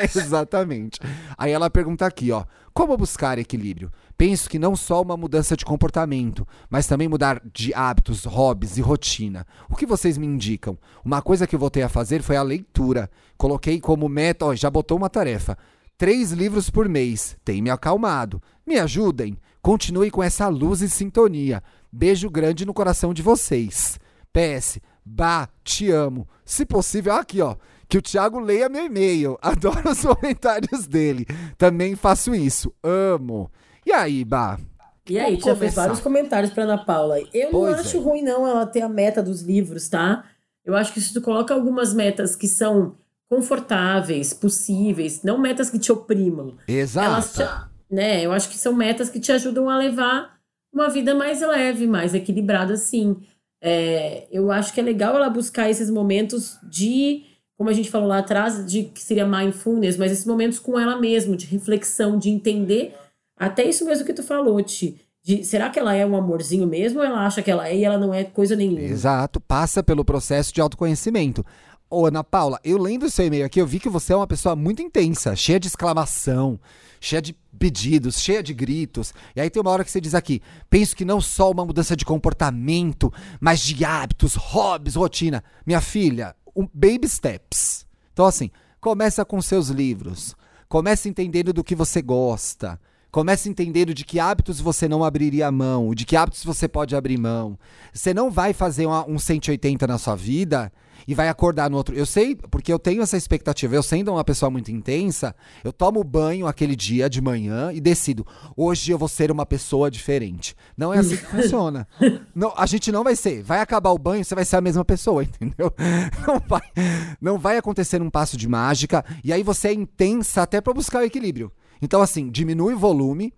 exatamente. Aí ela pergunta aqui, ó. Como buscar equilíbrio? Penso que não só uma mudança de comportamento, mas também mudar de hábitos, hobbies e rotina. O que vocês me indicam? Uma coisa que eu voltei a fazer foi a leitura. Coloquei como meta, ó, já botou uma tarefa. Três livros por mês. Tem me acalmado. Me ajudem. Continue com essa luz e sintonia. Beijo grande no coração de vocês. PS, Bah, te amo. Se possível, aqui ó, que o Thiago leia meu e-mail. Adoro os comentários dele. Também faço isso. Amo. E aí, Bah? E aí, já fez vários comentários pra Ana Paula. Eu Pois não acho é. ruim, não, ela ter a meta dos livros, tá? Eu acho que se tu coloca algumas metas que são confortáveis, possíveis, não metas que te oprimam. Elas Exato. te, né? Eu acho que são metas que te ajudam a levar uma vida mais leve, mais equilibrada, sim. É, eu acho que é legal ela buscar esses momentos de, como a gente falou lá atrás, de que seria mindfulness, mas esses momentos com ela mesma, de reflexão, de entender até isso mesmo que tu falou, Ti. De, será que ela é um amorzinho mesmo ou ela acha que ela é e ela não é coisa nenhuma? Exato. Passa pelo processo de autoconhecimento. Ô, Ana Paula, eu lendo seu e-mail aqui, eu vi que você é uma pessoa muito intensa, cheia de exclamação, cheia de pedidos, cheia de gritos. E aí tem uma hora que você diz aqui: penso que não só uma mudança de comportamento, mas de hábitos, hobbies, rotina. Minha filha, um baby steps. Então, assim, começa com seus livros. Começa entendendo do que você gosta. Comece entendendo de que hábitos você não abriria mão, de que hábitos você pode abrir mão. Você não vai fazer uma, um 180 na sua vida e vai acordar no outro. Eu sei, porque eu tenho essa expectativa. Eu sendo uma pessoa muito intensa, eu tomo banho aquele dia de manhã e decido. Hoje eu vou ser uma pessoa diferente. Não é assim que funciona. Não, a gente não vai ser. Vai acabar o banho, você vai ser a mesma pessoa, entendeu? Não vai, não vai acontecer um passo de mágica. E aí você é intensa até para buscar o equilíbrio. Então, assim, diminui o volume,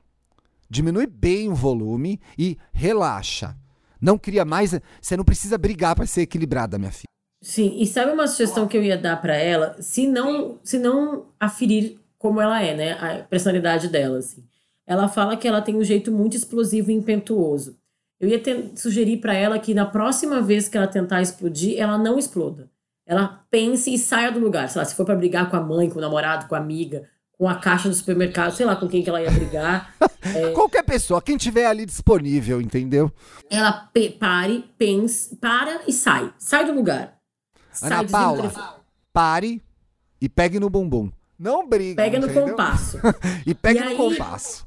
diminui bem o volume e relaxa. Não cria mais. Você não precisa brigar para ser equilibrada, minha filha. Sim, e sabe uma sugestão que eu ia dar para ela? Se não, se não aferir como ela é, né? A personalidade dela, assim. Ela fala que ela tem um jeito muito explosivo e impetuoso. Eu ia ter, sugerir para ela que na próxima vez que ela tentar explodir, ela não exploda. Ela pense e saia do lugar. Sei lá, se for para brigar com a mãe, com o namorado, com a amiga, com a caixa do supermercado, sei lá com quem que ela ia brigar. é... Qualquer pessoa, quem tiver ali disponível, entendeu? Ela pare, pense, para e sai. Sai do lugar. Ana Paula, pare e pegue no bumbum. Não brigue. Pega no compasso. e pegue e no aí, compasso.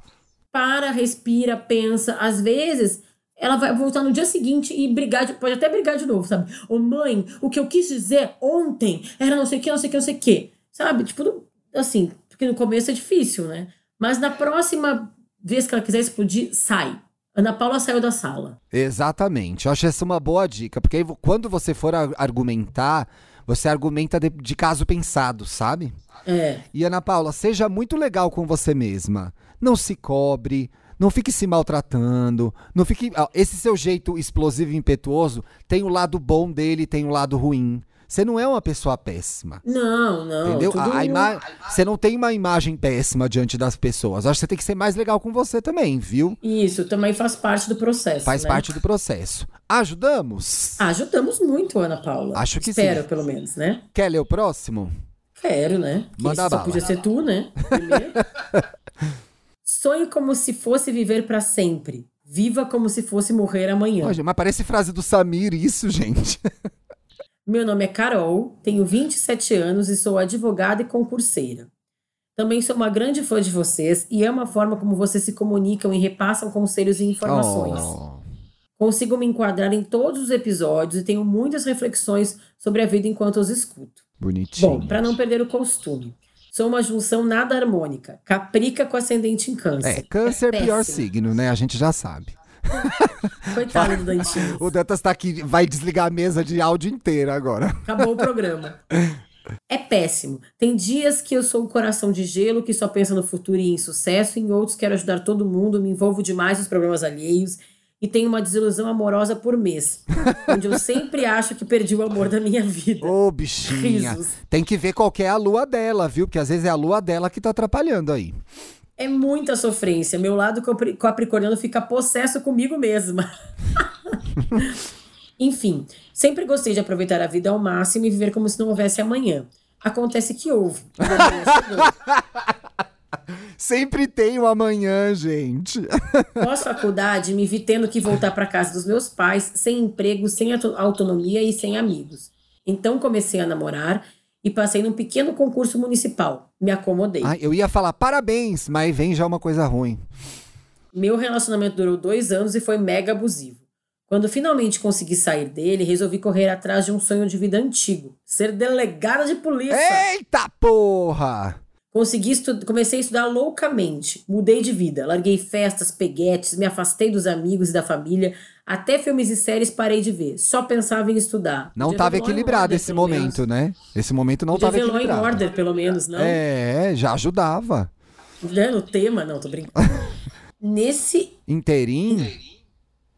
Para, respira, pensa. Às vezes, ela vai voltar no dia seguinte e brigar, de, pode até brigar de novo, sabe? Ô mãe, o que eu quis dizer ontem era não sei o que, não sei o que, não sei o que. Sabe? Tipo, assim, porque no começo é difícil, né? Mas na próxima vez que ela quiser explodir, sai. Ana Paula saiu da sala. Exatamente. Eu acho essa uma boa dica, porque aí, quando você for argumentar, você argumenta de, de, caso pensado, sabe? É. E Ana Paula, seja muito legal com você mesma. Não se cobre, não fique se maltratando, não fique. Esse seu jeito explosivo e impetuoso tem o lado bom dele, tem o lado ruim. Você não é uma pessoa péssima. Não, não. Entendeu? A, a ima... Você não tem uma imagem péssima diante das pessoas. Acho que você tem que ser mais legal com você também, viu? Isso, também faz parte do processo. Faz né? parte do processo. Ajudamos? Ajudamos muito, Ana Paula. Acho que Espero, sim. pelo menos, né? Quer ler o próximo? Quero, né? Manda Manda só podia ser tu, né? Primeiro. Sonhe como se fosse viver para sempre. Viva como se fosse morrer amanhã. Hoje, mas parece frase do Samir isso, gente. Meu nome é Carol, tenho 27 anos e sou advogada e concurseira. Também sou uma grande fã de vocês e amo a forma como vocês se comunicam e repassam conselhos e informações. Oh. Consigo me enquadrar em todos os episódios e tenho muitas reflexões sobre a vida enquanto os escuto. Bonitinho. Bom, para não perder o costume. Sou uma junção nada harmônica. Caprica com ascendente em câncer. É, câncer é pior signo, né? A gente já sabe. Coitado do Dantinho. O Dantas tá aqui, vai desligar a mesa de áudio inteira agora. Acabou o programa. É péssimo. Tem dias que eu sou o coração de gelo, que só pensa no futuro e em sucesso, em outros quero ajudar todo mundo, me envolvo demais nos problemas alheios e tenho uma desilusão amorosa por mês, onde eu sempre acho que perdi o amor da minha vida. Ô, oh, bichinha. Risos. Tem que ver qual é a lua dela, viu? Porque às vezes é a lua dela que tá atrapalhando aí. É muita sofrência. Meu lado capricorniano fica possesso comigo mesma. Enfim, sempre gostei de aproveitar a vida ao máximo e viver como se não houvesse amanhã. Acontece que houve. Sempre tem o amanhã, gente. Pós-faculdade, me vi tendo que voltar para casa dos meus pais, sem emprego, sem autonomia e sem amigos. Então comecei a namorar e passei num pequeno concurso municipal. Me acomodei. Ah, eu ia falar parabéns, mas vem já uma coisa ruim. Meu relacionamento durou dois anos e foi mega abusivo. Quando finalmente consegui sair dele, resolvi correr atrás de um sonho de vida antigo: ser delegada de polícia. Eita porra! Consegui comecei a estudar loucamente. Mudei de vida. Larguei festas, peguetes, me afastei dos amigos e da família. Até filmes e séries parei de ver. Só pensava em estudar. Não estava equilibrado order, esse momento, né? Esse momento não estava equilibrado. em Order, pelo menos, não? É, já ajudava. Né? No tema, não, tô brincando. Nesse... Inteirinho?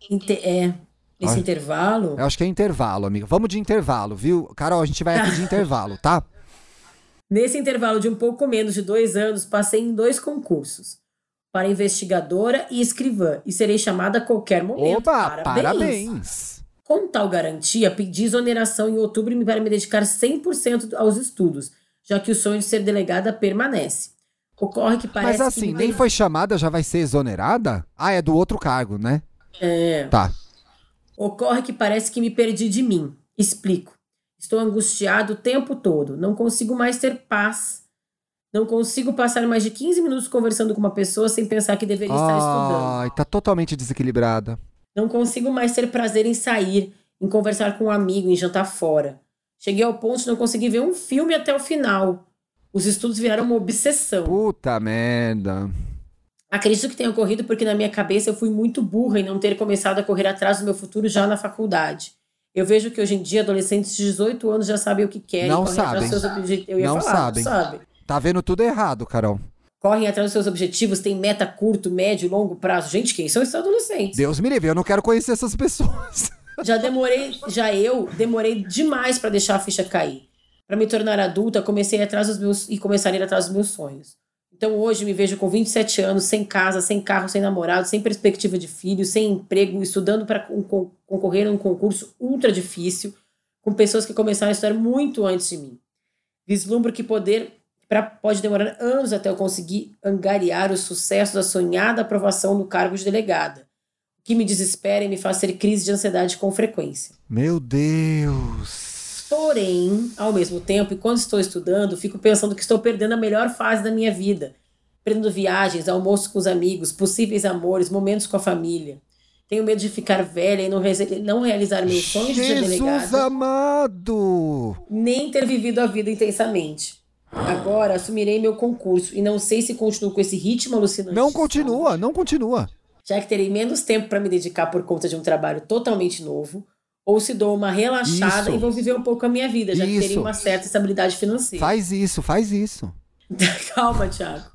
Inter... É, nesse acho... intervalo... Eu acho que é intervalo, amiga. Vamos de intervalo, viu? Carol, a gente vai aqui de intervalo, tá? Nesse intervalo de um pouco menos de dois anos, passei em dois concursos. Para investigadora e escrivã, e serei chamada a qualquer momento. Opa, parabéns! parabéns. Com tal garantia, pedi exoneração em outubro para me dedicar 100% aos estudos, já que o sonho de ser delegada permanece. Ocorre que parece Mas assim, que nem foi chamada, já vai ser exonerada? Ah, é do outro cargo, né? É. Tá. Ocorre que parece que me perdi de mim. Explico. Estou angustiado o tempo todo, não consigo mais ter paz. Não consigo passar mais de 15 minutos conversando com uma pessoa sem pensar que deveria estar estudando. Ai, tá totalmente desequilibrada. Não consigo mais ter prazer em sair, em conversar com um amigo, em jantar fora. Cheguei ao ponto de não conseguir ver um filme até o final. Os estudos viraram uma obsessão. Puta merda. Acredito que tenha ocorrido porque na minha cabeça eu fui muito burra em não ter começado a correr atrás do meu futuro já na faculdade. Eu vejo que hoje em dia adolescentes de 18 anos já sabem o que querem. Não sabem. seus obje- Eu ia Não falar, sabem. sabe. Tá vendo tudo errado, Carol. Correm atrás dos seus objetivos, têm meta curto, médio e longo prazo. Gente, quem são esses adolescentes? Deus me livre, eu não quero conhecer essas pessoas. Já demorei, já eu demorei demais pra deixar a ficha cair. Pra me tornar adulta, comecei atrás dos meus e começar a ir atrás dos meus sonhos. Então hoje me vejo com 27 anos, sem casa, sem carro, sem namorado, sem perspectiva de filho, sem emprego, estudando para concorrer a um concurso ultra difícil, com pessoas que começaram a estudar muito antes de mim. Vislumbro que poder pra, pode demorar anos até eu conseguir angariar o sucesso da sonhada aprovação no cargo de delegada. O que me desespera e me faz ter crise de ansiedade com frequência. Meu Deus. Porém, ao mesmo tempo, enquanto estou estudando, fico pensando que estou perdendo a melhor fase da minha vida. Perdendo viagens, almoços com os amigos, possíveis amores, momentos com a família. Tenho medo de ficar velha e não, não realizar meus sonhos de ser Jesus amado. nem ter vivido a vida intensamente. Agora assumirei meu concurso e não sei se continuo com esse ritmo alucinante. Não continua, não continua. já que terei menos tempo para me dedicar por conta de um trabalho totalmente novo, ou se dou uma relaxada Isso. e vou viver um pouco a minha vida, já que terei Isso. uma certa estabilidade financeira. Faz isso, faz isso. Calma, Thiago.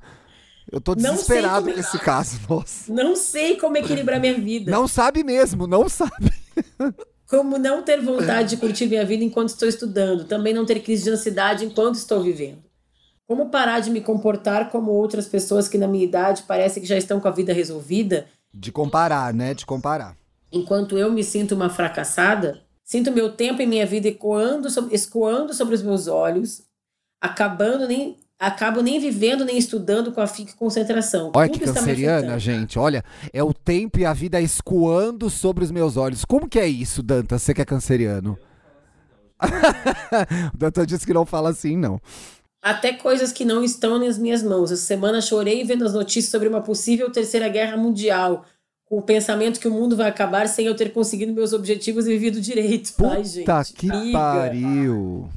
Eu tô desesperado com esse caso, nossa. Não sei como equilibrar minha vida. Não sabe mesmo, não sabe. Como não ter vontade de curtir minha vida enquanto estou estudando. Também não ter crise de ansiedade enquanto estou vivendo. Como parar de me comportar como outras pessoas que na minha idade parecem que já estão com a vida resolvida De comparar, né? De comparar. Enquanto eu me sinto uma fracassada, sinto meu tempo e minha vida ecoando sobre, escoando sobre os meus olhos, acabando nem acabo nem vivendo nem estudando com afinco e concentração. Olha Tudo que canceriana, gente. Olha, é o tempo e a vida escoando sobre os meus olhos. Como que é isso, Dantas? Você que é canceriano? o Dantas disse que não fala assim, não. Até coisas que não estão nas minhas mãos. Essa semana chorei vendo as notícias sobre uma possível terceira guerra mundial, com o pensamento que o mundo vai acabar sem eu ter conseguido meus objetivos e vivido direito. Ai, gente. Puta que briga. pariu.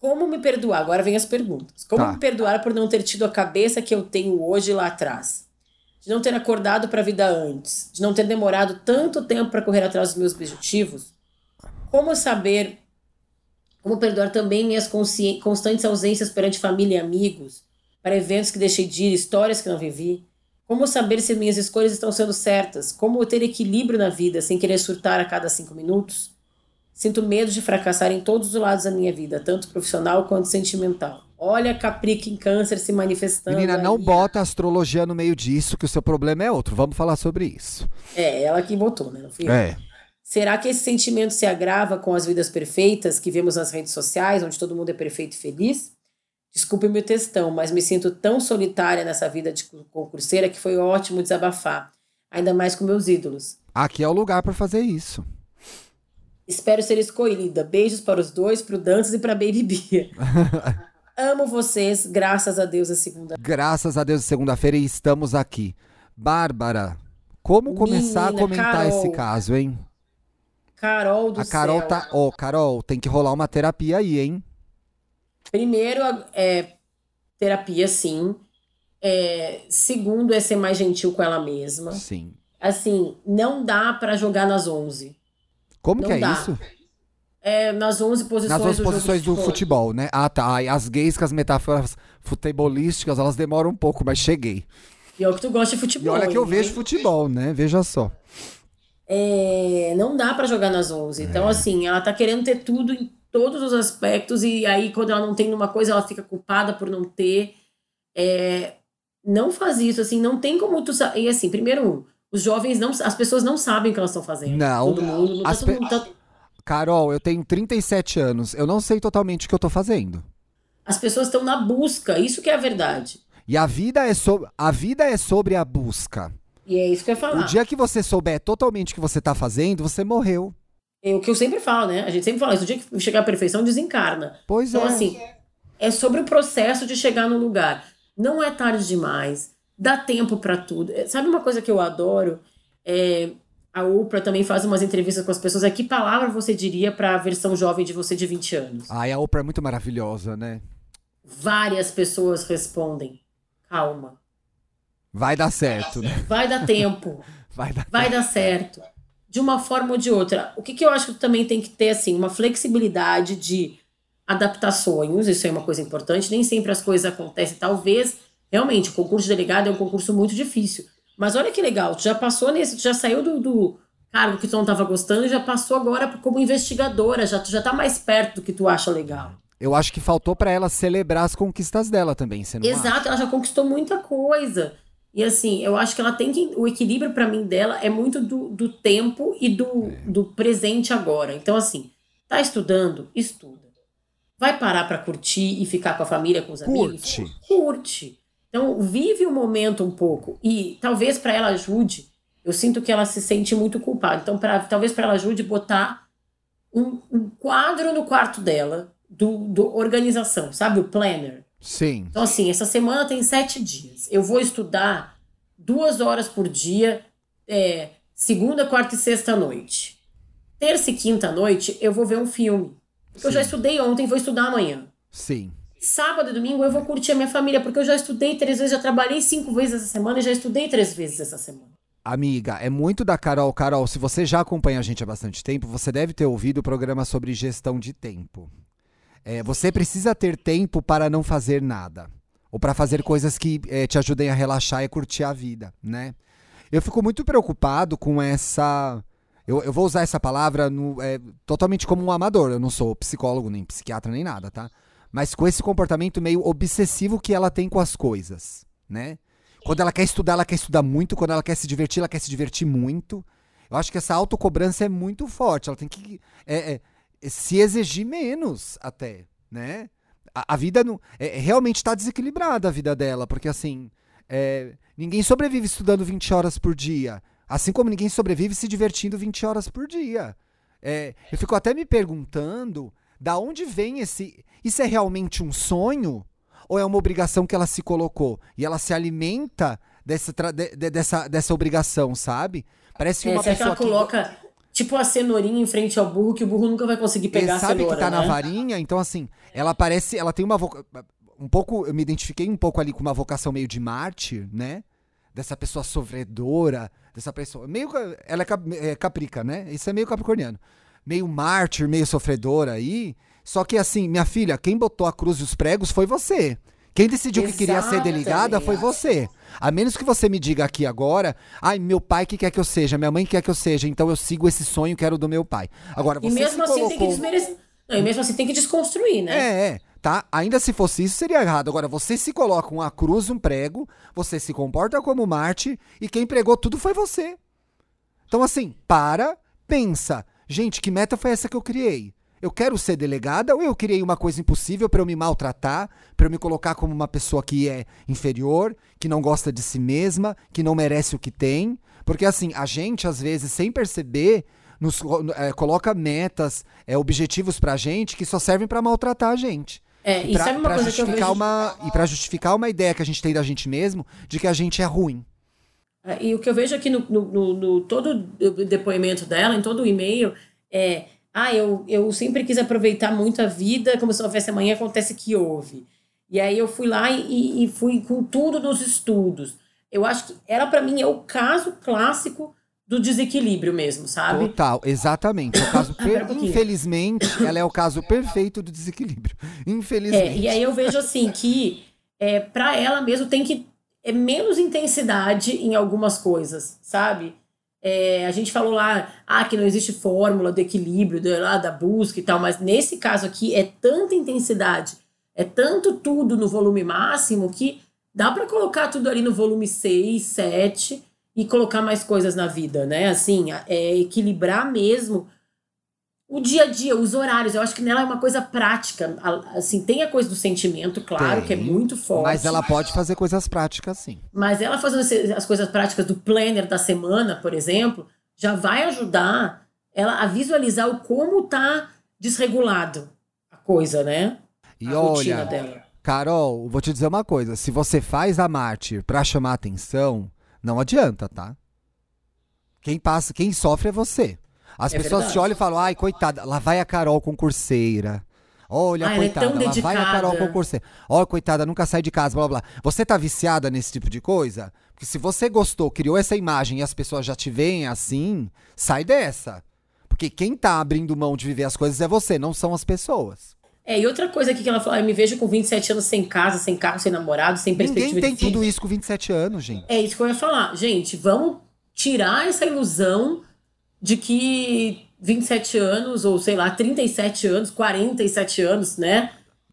Como me perdoar? Agora vem as perguntas. Como Tá. me perdoar por não ter tido a cabeça que eu tenho hoje lá atrás? De não ter acordado para a vida antes? De não ter demorado tanto tempo para correr atrás dos meus objetivos? Como saber. Como perdoar também minhas constantes ausências perante família e amigos? Para eventos que deixei de ir, histórias que não vivi? Como saber se minhas escolhas estão sendo certas? Como ter equilíbrio na vida sem querer surtar a cada cinco minutos? Sinto medo de fracassar em todos os lados da minha vida, tanto profissional quanto sentimental. Olha Caprica em câncer se manifestando. Menina, não aí. bota astrologia no meio disso, que o seu problema é outro. Vamos falar sobre isso. É, ela que botou, né? Não fui. É. Será que esse sentimento se agrava com as vidas perfeitas que vemos nas redes sociais, onde todo mundo é perfeito e feliz? Desculpe meu textão, mas me sinto tão solitária nessa vida de concurseira que foi ótimo desabafar. Ainda mais com meus ídolos. Aqui é o lugar pra fazer isso. Espero ser escolhida. Beijos para os dois, pro Dantas e pra Baby Bia. Amo vocês, graças a Deus, a segunda. Graças a Deus, segunda-feira e estamos aqui. Bárbara, como começar Menina, a comentar Carol. esse caso, hein? Carol do a Carol céu. tá. Ó, Carol, tem que rolar uma terapia aí, hein? Primeiro, é terapia, sim. É, segundo, é ser mais gentil com ela mesma. Sim. Assim, não dá pra jogar nas 11. Como Não que é dá. isso? É, nas 11 posições Nas duas do jogo posições do futebol, né? Ah, tá. As gays com as metáforas futebolísticas, elas demoram um pouco, mas cheguei. Pior que tu gosta de E futebol. olha que eu hein? vejo futebol, né? Veja só. É, não dá pra jogar nas 11. Então, É. assim, ela tá querendo ter tudo em todos os aspectos, e aí, quando ela não tem numa coisa, ela fica culpada por não ter. É, não faz isso, assim, não tem como tu. E assim, primeiro, os jovens não. As pessoas não sabem o que elas estão fazendo. Não. Todo mundo. Não tá As todo mundo tá- Carol, eu tenho 37 anos. Eu não sei totalmente o que eu tô fazendo. As pessoas estão na busca, isso que é a verdade. E a vida é sobre a vida é sobre a busca. E é isso que eu ia falar. O dia que você souber totalmente o que você tá fazendo, você morreu. É o que eu sempre falo, né? A gente sempre fala isso. O dia que chegar à perfeição, desencarna. Pois Então, é. assim, É sobre o processo de chegar no lugar. Não é tarde demais. Dá tempo para tudo. É, sabe uma coisa que eu adoro? É, a Oprah também faz umas entrevistas com as pessoas. É que palavra você diria para a versão jovem de você de 20 anos? Ai, a Oprah é muito maravilhosa, né? Várias pessoas respondem: calma. Vai dar certo, né? Vai dar tempo. Vai dar, Vai dar certo. De uma forma ou de outra. O que, que eu acho que também tem que ter, assim, uma flexibilidade de adaptar sonhos, isso é uma coisa importante. Nem sempre as coisas acontecem. Talvez, realmente, o concurso de delegado é um concurso muito difícil. Mas olha que legal, tu já passou nesse, tu já saiu do, do cargo que tu não estava gostando e já passou agora como investigadora, já, tu já tá mais perto do que tu acha legal. Eu acho que faltou para ela celebrar as conquistas dela também, você não Exato, acha? ela já conquistou muita coisa. E assim, eu acho que ela tem que. O equilíbrio para mim dela é muito do, do tempo e do, É. do presente agora. Então, assim, tá estudando? Estuda. Vai parar para curtir e ficar com a família, com os Curte. amigos? Curte. Então, vive o momento um pouco. E talvez para ela ajude. Eu sinto que ela se sente muito culpada. Então, pra, talvez para ela ajude botar um, um quadro no quarto dela do, do organização, sabe? O planner. Sim. Então, assim, essa semana tem sete dias. Eu vou estudar duas horas por dia, é, segunda, quarta e sexta noite. Terça e quinta noite, eu vou ver um filme. Porque eu já estudei ontem, vou estudar amanhã. Sim. Sábado e domingo eu vou curtir a minha família, porque eu já estudei três vezes, já trabalhei cinco vezes essa semana e já estudei três vezes essa semana. Amiga, é muito da Carol. Carol, se você já acompanha a gente há bastante tempo, você deve ter ouvido o programa sobre gestão de tempo. É, você precisa ter tempo para não fazer nada. Ou para fazer coisas que é, te ajudem a relaxar e curtir a vida, né? Eu fico muito preocupado com essa. Eu, eu vou usar essa palavra no- é, totalmente como um amador. Eu não sou psicólogo, nem psiquiatra, nem nada, tá? Mas com esse comportamento meio obsessivo que ela tem com as coisas, né? Quando ela quer estudar, ela quer estudar muito. Quando ela quer se divertir, ela quer se divertir muito. Eu acho que essa autocobrança é muito forte. Ela tem que é, é, se exigir menos, até, né? A, a vida não. É, realmente está desequilibrada a vida dela, porque assim. é, ninguém sobrevive estudando 20 horas por dia. Assim como ninguém sobrevive se divertindo 20 horas por dia. É, eu fico até me perguntando da onde vem esse. Isso é realmente um sonho? Ou é uma obrigação que ela se colocou? E ela se alimenta dessa, de- de- dessa, dessa obrigação, sabe? Parece que É, uma será que pessoa ela coloca tipo a cenourinha em frente ao burro, que o burro nunca vai conseguir pegar a sabe cenoura, que tá na né? varinha, então assim, ela parece. Ela tem uma voca... Um pouco. Eu me identifiquei um pouco ali com uma vocação meio de mártir, né? Dessa pessoa sofredora, dessa pessoa. Meio. Ela é, é caprica, né? Isso é meio capricorniano. Meio mártir, meio sofredora aí. Só que assim, minha filha, quem botou a cruz e os pregos foi você. Quem decidiu que queria ser delegada foi você. A menos que você me diga aqui agora, ai, meu pai que quer que eu seja, minha mãe quer que eu seja, então eu sigo esse sonho que era o do meu pai. Agora, E você mesmo se assim tem que colocou- desmerecer. Não, e mesmo assim tem que desconstruir, né? é, é, tá? Ainda se fosse isso, seria errado. Agora, você se coloca uma cruz, um prego, você se comporta como Marte, e quem pregou tudo foi você. Então, assim, para, pensa. Gente, que meta foi essa que eu criei? Eu quero ser delegada ou eu criei uma coisa impossível pra eu me maltratar, pra eu me colocar como uma pessoa que é inferior, que não gosta de si mesma, que não merece o que tem? Porque assim, a gente às vezes sem perceber nos é, coloca metas, é, objetivos pra gente que só servem pra maltratar a gente. É, e pra, sabe uma pra coisa que eu justificar vejo... uma e para justificar uma ideia que a gente tem da gente mesmo de que a gente é ruim. É, E o que eu vejo aqui no, no, no- no todo depoimento dela, em todo o e-mail, é. Ah, eu, eu sempre quis aproveitar muito a vida, como se não houvesse amanhã, acontece que houve. E aí eu fui lá e, e fui com tudo nos estudos. Eu acho que ela, para mim, é o caso clássico do desequilíbrio mesmo, sabe? Total, exatamente. É o caso per- um. Infelizmente, ela é o caso perfeito do desequilíbrio. É, Infelizmente. e aí eu vejo assim que é, para ela mesmo tem que é menos intensidade em algumas coisas, sabe? É, a gente falou lá, ah, que não existe fórmula do equilíbrio, do, lá, da busca e tal, mas nesse caso aqui é tanta intensidade, é tanto tudo no volume máximo que dá para colocar tudo ali no volume 6, 7 e colocar mais coisas na vida, né? Assim, é equilibrar mesmo o dia a dia, os horários. Eu acho que nela é uma coisa prática. Assim, tem a coisa do sentimento, claro, que é Tem, muito forte. Mas ela pode fazer coisas práticas, sim. Mas ela fazendo as coisas práticas do planner da semana, por exemplo, já vai ajudar ela a visualizar o como tá desregulado a coisa, né? E a rotina olha, dela. Carol, vou te dizer uma coisa. Se você faz a mártir pra chamar atenção, não adianta, tá? Quem passa, quem sofre é você. As É pessoas verdade. te olham e falam, ai, coitada, lá vai a Carol concurseira. Olha, Ah, ela é coitada, lá vai a Carol concurseira. Olha, coitada, nunca sai de casa, blá blá blá. Você tá viciada nesse tipo de coisa? Porque se você gostou, criou essa imagem e as pessoas já te veem assim, sai dessa. Porque quem tá abrindo mão de viver as coisas é você, não são as pessoas. É, e outra coisa aqui que ela falou, eu me vejo com 27 anos sem casa, sem carro, sem namorado, sem perspectiva Ninguém tem de tudo isso com 27 anos, gente. É isso que eu ia falar. Gente, vamos tirar essa ilusão de que 27 anos, ou sei lá, 37 anos, 47 anos, né?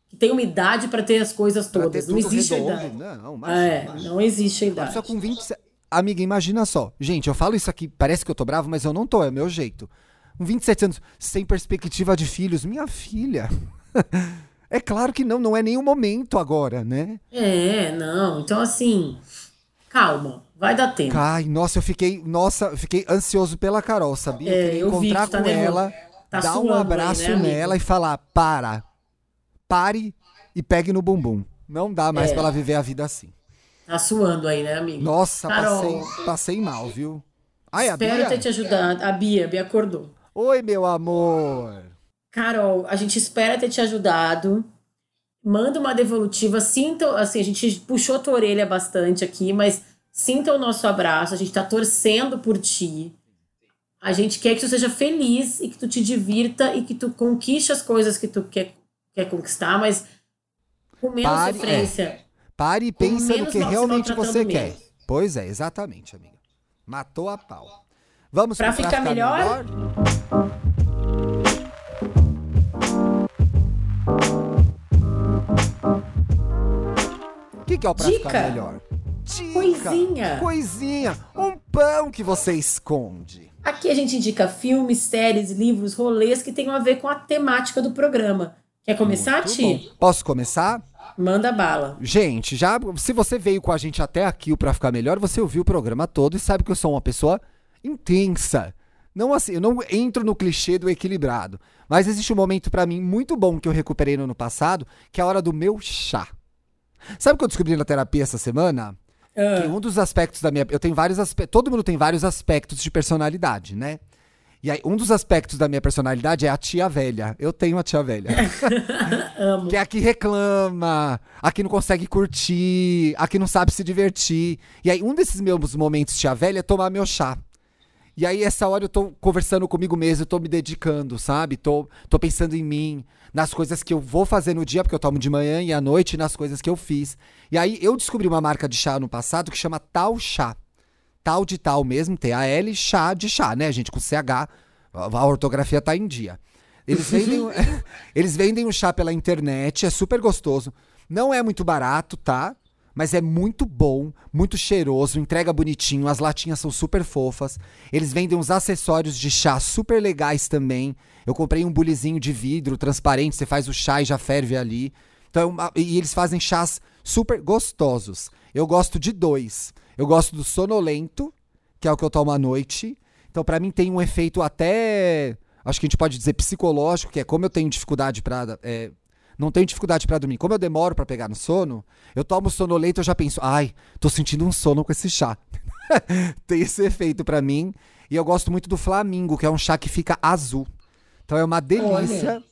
Que tem uma idade pra ter as coisas todas. Não existe a redondo. idade. Não, imagina, É, imagina. não existe a idade. pessoa com 27. Amiga, imagina só. Gente, eu falo isso aqui, parece que eu tô bravo, mas eu não tô, é meu jeito. Com 27 anos, sem perspectiva de filhos, minha filha. é claro que não, não é o momento agora, né? É, não. Então, assim, calma, vai dar tempo. Ai, nossa, eu fiquei, nossa, fiquei ansioso pela Carol, sabia? É, eu queria eu encontrar tá com ela, Tá dar um suando aí, abraço né, amigo? nela e falar: para, pare e pegue no bumbum. Não dá mais É. pra ela viver a vida assim. Tá suando aí, né, amigo? Nossa, Carol. passei, passei mal, viu? Ai, Espero ter te ajudado. A Bia, a Bia acordou. Oi, meu amor. Carol, a gente espera ter te ajudado. Manda uma devolutiva. Sinta, assim, a gente puxou tua orelha bastante aqui, mas sinta o nosso abraço. A gente tá torcendo por ti. A gente quer que tu seja feliz e que tu te divirta e que tu conquiste as coisas que tu quer, quer conquistar, mas com menos Pare- sofrência. Pare e Com pense no que realmente você quer. Pois é, exatamente, amiga. Matou a pau. Vamos Pra pro ficar melhor? O que, que é o pra Dica. ficar melhor? Dica. Coisinha. Coisinha. Um pão que você esconde. Aqui a gente indica filmes, séries, livros, rolês que tenham a ver com a temática do programa. Quer começar, Muito Ti? bom. Posso começar? Manda bala. Gente, já se você veio com a gente até aqui o Pra Ficar Melhor, você ouviu o programa todo e sabe que eu sou uma pessoa intensa. Não assim, eu não entro no clichê do equilibrado. Mas existe um momento pra mim muito bom que eu recuperei no ano passado, que é a hora do meu chá. Sabe o que eu descobri na terapia essa semana? Ah. Um dos aspectos da minha. Eu tenho vários aspectos. Todo mundo tem vários aspectos de personalidade, né? E aí, um dos aspectos da minha personalidade é a tia velha. Eu tenho a tia velha. Amo. Que é a que reclama, a que não consegue curtir, a que não sabe se divertir. E aí, um desses meus momentos tia velha é tomar meu chá. E aí, essa hora eu tô conversando comigo mesmo, eu tô me dedicando, sabe? Tô, tô pensando em mim, nas coisas que eu vou fazer no dia, porque eu tomo de manhã e à noite, nas coisas que eu fiz. E aí, eu descobri uma marca de chá no passado que chama Tal Chá. Tal de tal mesmo, T-A-L, chá de chá, né, gente? Com CH, a a ortografia tá em dia. Eles vendem, eles vendem o chá pela internet, é super gostoso. Não é muito barato, tá? Mas é muito bom, muito cheiroso, entrega bonitinho, as latinhas são super fofas. Eles vendem uns acessórios de chá super legais também. Eu comprei um bulizinho de vidro transparente, você faz o chá e já ferve ali. Então, é e eles fazem chás super gostosos. Eu gosto de dois. Eu gosto do sonolento, que é o que eu tomo à noite. Então, pra mim, tem um efeito até. Acho que a gente pode dizer psicológico, que é como eu tenho dificuldade pra. é, não tenho dificuldade pra dormir. Como eu demoro pra pegar no sono, eu tomo sonolento e eu já penso, ai, tô sentindo um sono com esse chá. tem esse efeito pra mim. E eu gosto muito do flamingo, que é um chá que fica azul. Então é uma delícia. Olha.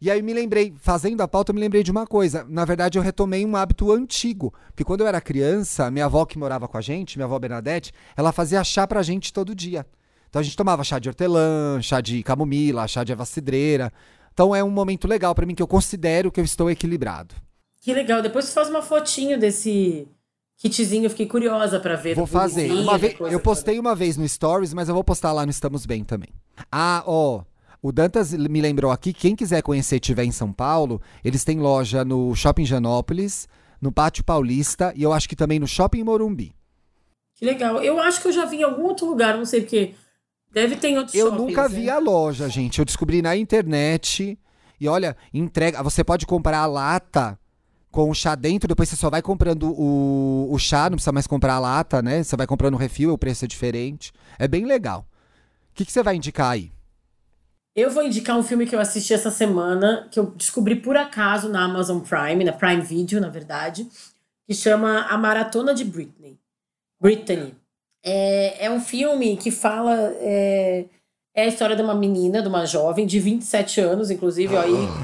E aí me lembrei, fazendo a pauta, eu me lembrei de uma coisa. Na verdade, eu retomei um hábito antigo. Porque quando eu era criança, minha avó que morava com a gente, minha avó Bernadette, ela fazia chá pra gente todo dia. Então a gente tomava chá de hortelã, chá de camomila, chá de erva cidreira. Então é um momento legal pra mim que eu considero que eu estou equilibrado. Que legal. Depois você faz uma fotinho desse kitzinho. Eu fiquei curiosa pra ver. Vou fazer. vez, eu postei uma vez no Stories, mas eu vou postar lá no Estamos Bem também. Ah, ó. O Dantas me lembrou aqui, quem quiser conhecer e tiver em São Paulo, eles têm loja no Shopping Janópolis, no Pátio Paulista e eu acho que também no Shopping Morumbi. Que legal. Eu acho que eu já vi em algum outro lugar, não sei porque. Deve ter em outros Eu shoppings, nunca né? vi a loja, gente. Eu descobri na internet. E olha, entrega. Você pode comprar a lata com o chá dentro, depois você só vai comprando o, o chá, não precisa mais comprar a lata, né? Você vai comprando o refil, o preço é diferente. É bem legal. O que, que você vai indicar aí? Eu vou indicar um filme que eu assisti essa semana, que eu descobri por acaso na Amazon Prime, na Prime Video, na verdade, que chama A Maratona de Britney. Brittany. É, é um filme que fala. É, é a história de uma menina, de uma jovem de 27 anos, inclusive. Ó,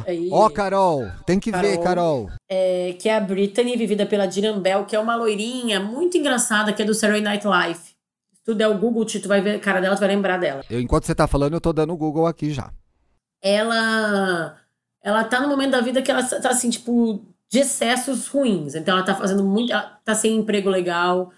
aí, Ó, Carol, tem que ver, Carol. é, que é a Brittany, vivida pela Dylan Bell, que é uma loirinha muito engraçada, que é do Saturday Night Live. Se tu der o Google, tu vai ver a cara dela, tu vai lembrar dela. Eu, enquanto você tá falando, eu tô dando o Google aqui já. ela ela tá no momento da vida que ela tá assim, tipo, de excessos ruins. Então ela tá fazendo muito, ela tá sem emprego legal,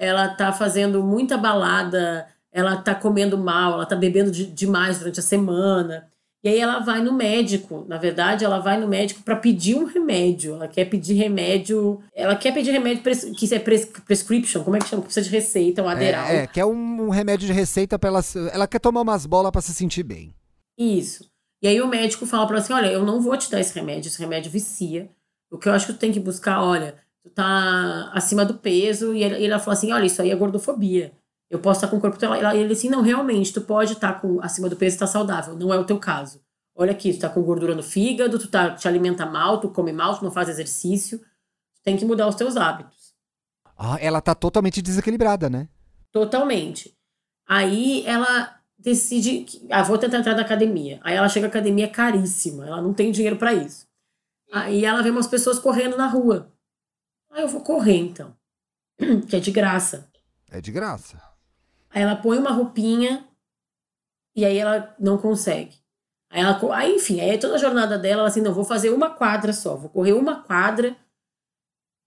ela tá fazendo muita balada, ela tá comendo mal, ela tá bebendo de- demais durante a semana. E aí ela vai no médico, na verdade, ela vai no médico para pedir um remédio. Ela quer pedir remédio, ela quer pedir remédio que é pres, prescription, como é que chama? Que precisa de receita, um aderal. É, é, quer um, um remédio de receita pra ela. Ela quer tomar umas bolas pra se sentir bem. Isso. E aí o médico fala pra ela assim: olha, eu não vou te dar esse remédio, esse remédio vicia. O que eu acho que tu tem que buscar, olha, tu tá acima do peso. E ele- e ela fala assim: olha, isso aí é gordofobia. Eu posso estar com o corpo. E ela- ele assim: não, realmente, tu pode estar com acima do peso e tá saudável. Não é o teu caso. Olha aqui, tu tá com gordura no fígado, tu tá, te alimenta mal, tu come mal, tu não faz exercício. Tu tem que mudar os teus hábitos. Ah, ela tá totalmente desequilibrada, né? Totalmente. Aí ela decide que, ah, vou tentar entrar na academia. Aí ela chega à academia é caríssima, ela não tem dinheiro para isso. Aí ela vê umas pessoas correndo na rua. Aí eu vou correr então, que é de graça. É de graça. Aí ela põe uma roupinha e aí ela não consegue. Aí ela, aí enfim, aí toda a jornada dela, ela assim, não, vou fazer uma quadra só, vou correr uma quadra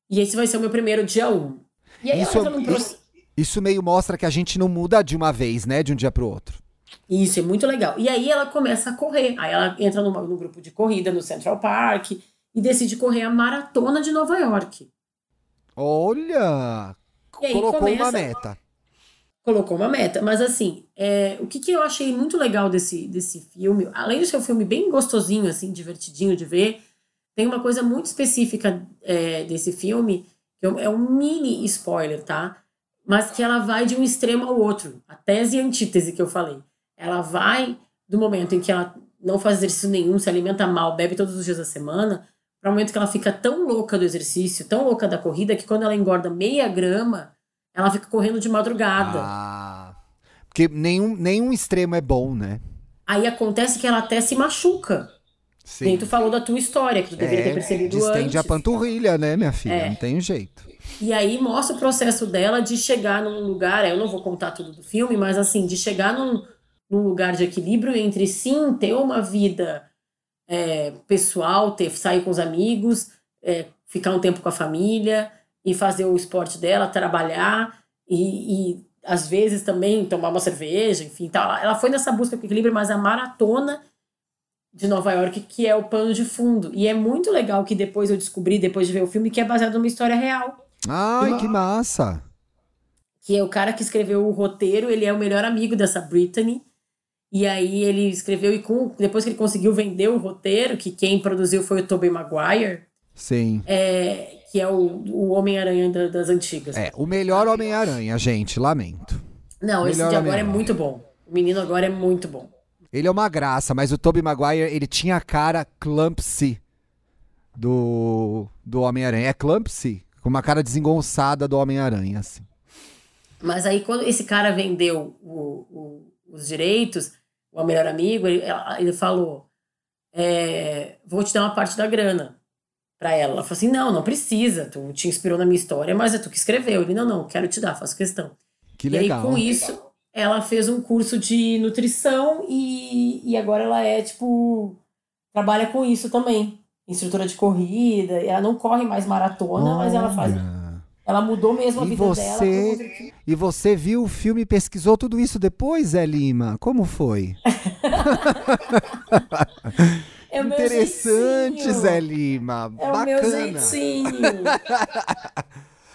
e esse vai ser o meu primeiro dia um. E aí Isso- ela entra num isso-. Isso meio mostra que a gente não muda de uma vez, né? De um dia pro outro. Isso, é muito legal. E aí ela começa a correr. Aí ela entra numa, num grupo de corrida no Central Park e decide correr a maratona de Nova York. Olha! Colocou começa- uma meta. Colocou uma meta. Mas assim, é, o que, que eu achei muito legal desse, desse filme, além de ser um filme bem gostosinho, assim, divertidinho de ver, tem uma coisa muito específica é, desse filme, que é um- é um mini spoiler, tá? Mas que ela vai de um extremo ao outro. A tese e a antítese que eu falei. Ela vai do momento em que ela não faz exercício nenhum, se alimenta mal, bebe todos os dias da semana, para o momento que ela fica tão louca do exercício, tão louca da corrida, que quando ela engorda meia grama, ela fica correndo de madrugada. Ah. Porque nenhum, nenhum extremo é bom, né? Aí acontece que ela até se machuca. Nem tu falou da tua história, que tu deveria ter percebido É, distende antes. a panturrilha, né, minha filha? É. Não tem jeito. E aí mostra o processo dela de chegar num lugar, eu não vou contar tudo do filme, mas assim, de chegar num, num lugar de equilíbrio entre sim ter uma vida é, pessoal, ter sair com os amigos, é, ficar um tempo com a família e fazer o esporte dela, trabalhar e, e às vezes também tomar uma cerveja, enfim, tal. Ela foi nessa busca por equilíbrio, mas a maratona de Nova York, que é o pano de fundo. E é muito legal que depois eu descobri, depois de ver o filme, que é baseado numa história real Ai, que massa! que é o cara que escreveu o roteiro, ele é o melhor amigo dessa Brittany. E aí ele escreveu e com, depois que ele conseguiu vender o roteiro, que quem produziu foi o Tobey Maguire, Sim. é, que é o, o Homem-Aranha da- das antigas. É, o melhor Homem-Aranha, gente, lamento. Não, esse de agora é muito bom. O menino agora é muito bom. Ele é uma graça, mas o Tobey Maguire, ele tinha a cara clumpsy do, do Homem-Aranha. É clumpsy? Com uma cara desengonçada do Homem-Aranha, assim. Mas aí quando esse cara vendeu o- o- os direitos, o melhor amigo, ele, ele falou, é, vou te dar uma parte da grana pra ela. Ela falou assim, não, não precisa, tu te inspirou na minha história, mas é tu que escreveu. Ele, não, não, quero te dar, faço questão. Que e legal. aí com isso, ela fez um curso de nutrição e, e agora ela é, tipo, trabalha com isso também. Instrutora de corrida, ela não corre mais maratona, mas ela faz... Ela mudou mesmo a E vida dela. você- objetivo. E você viu o filme e pesquisou tudo isso depois, Zé Lima? Como foi? É Interessante. Zé Lima. É o Bacana. meu jeitinho.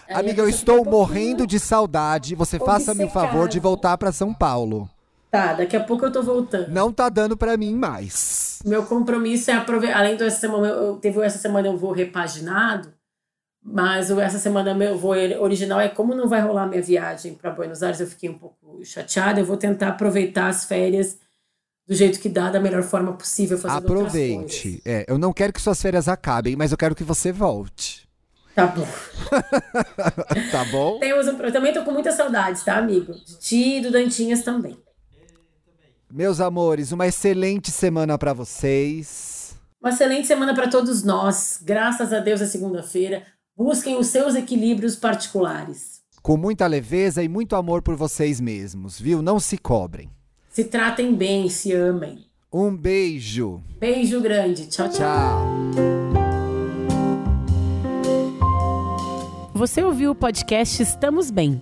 Aí Amiga, a eu estou morrendo de saudade. Você faça-me o favor de voltar para São Paulo. Tá, daqui a pouco eu tô voltando. Não tá dando para mim mais. Meu compromisso é aproveitar. Além dessa semana, eu teve essa semana eu vou repaginado, mas essa semana meu voo original é como não vai rolar minha viagem para Buenos Aires, eu fiquei um pouco chateada. Eu vou tentar aproveitar as férias do jeito que dá, da melhor forma possível, fazendo Aproveite. É, eu não quero que suas férias acabem, mas eu quero que você volte. Tá bom. tá bom? Temos um, eu também tô com muitas saudades, tá, amigo? De ti e do Dantinhas também. Meus amores, uma excelente semana para vocês. Uma excelente semana para todos nós. Graças a Deus é segunda-feira. Busquem os seus equilíbrios particulares. Com muita leveza e muito amor por vocês mesmos, viu? Não se cobrem. Se tratem bem, se amem. Um beijo. Beijo grande. Tchau, tchau. Tchau. Você ouviu o podcast Estamos Bem.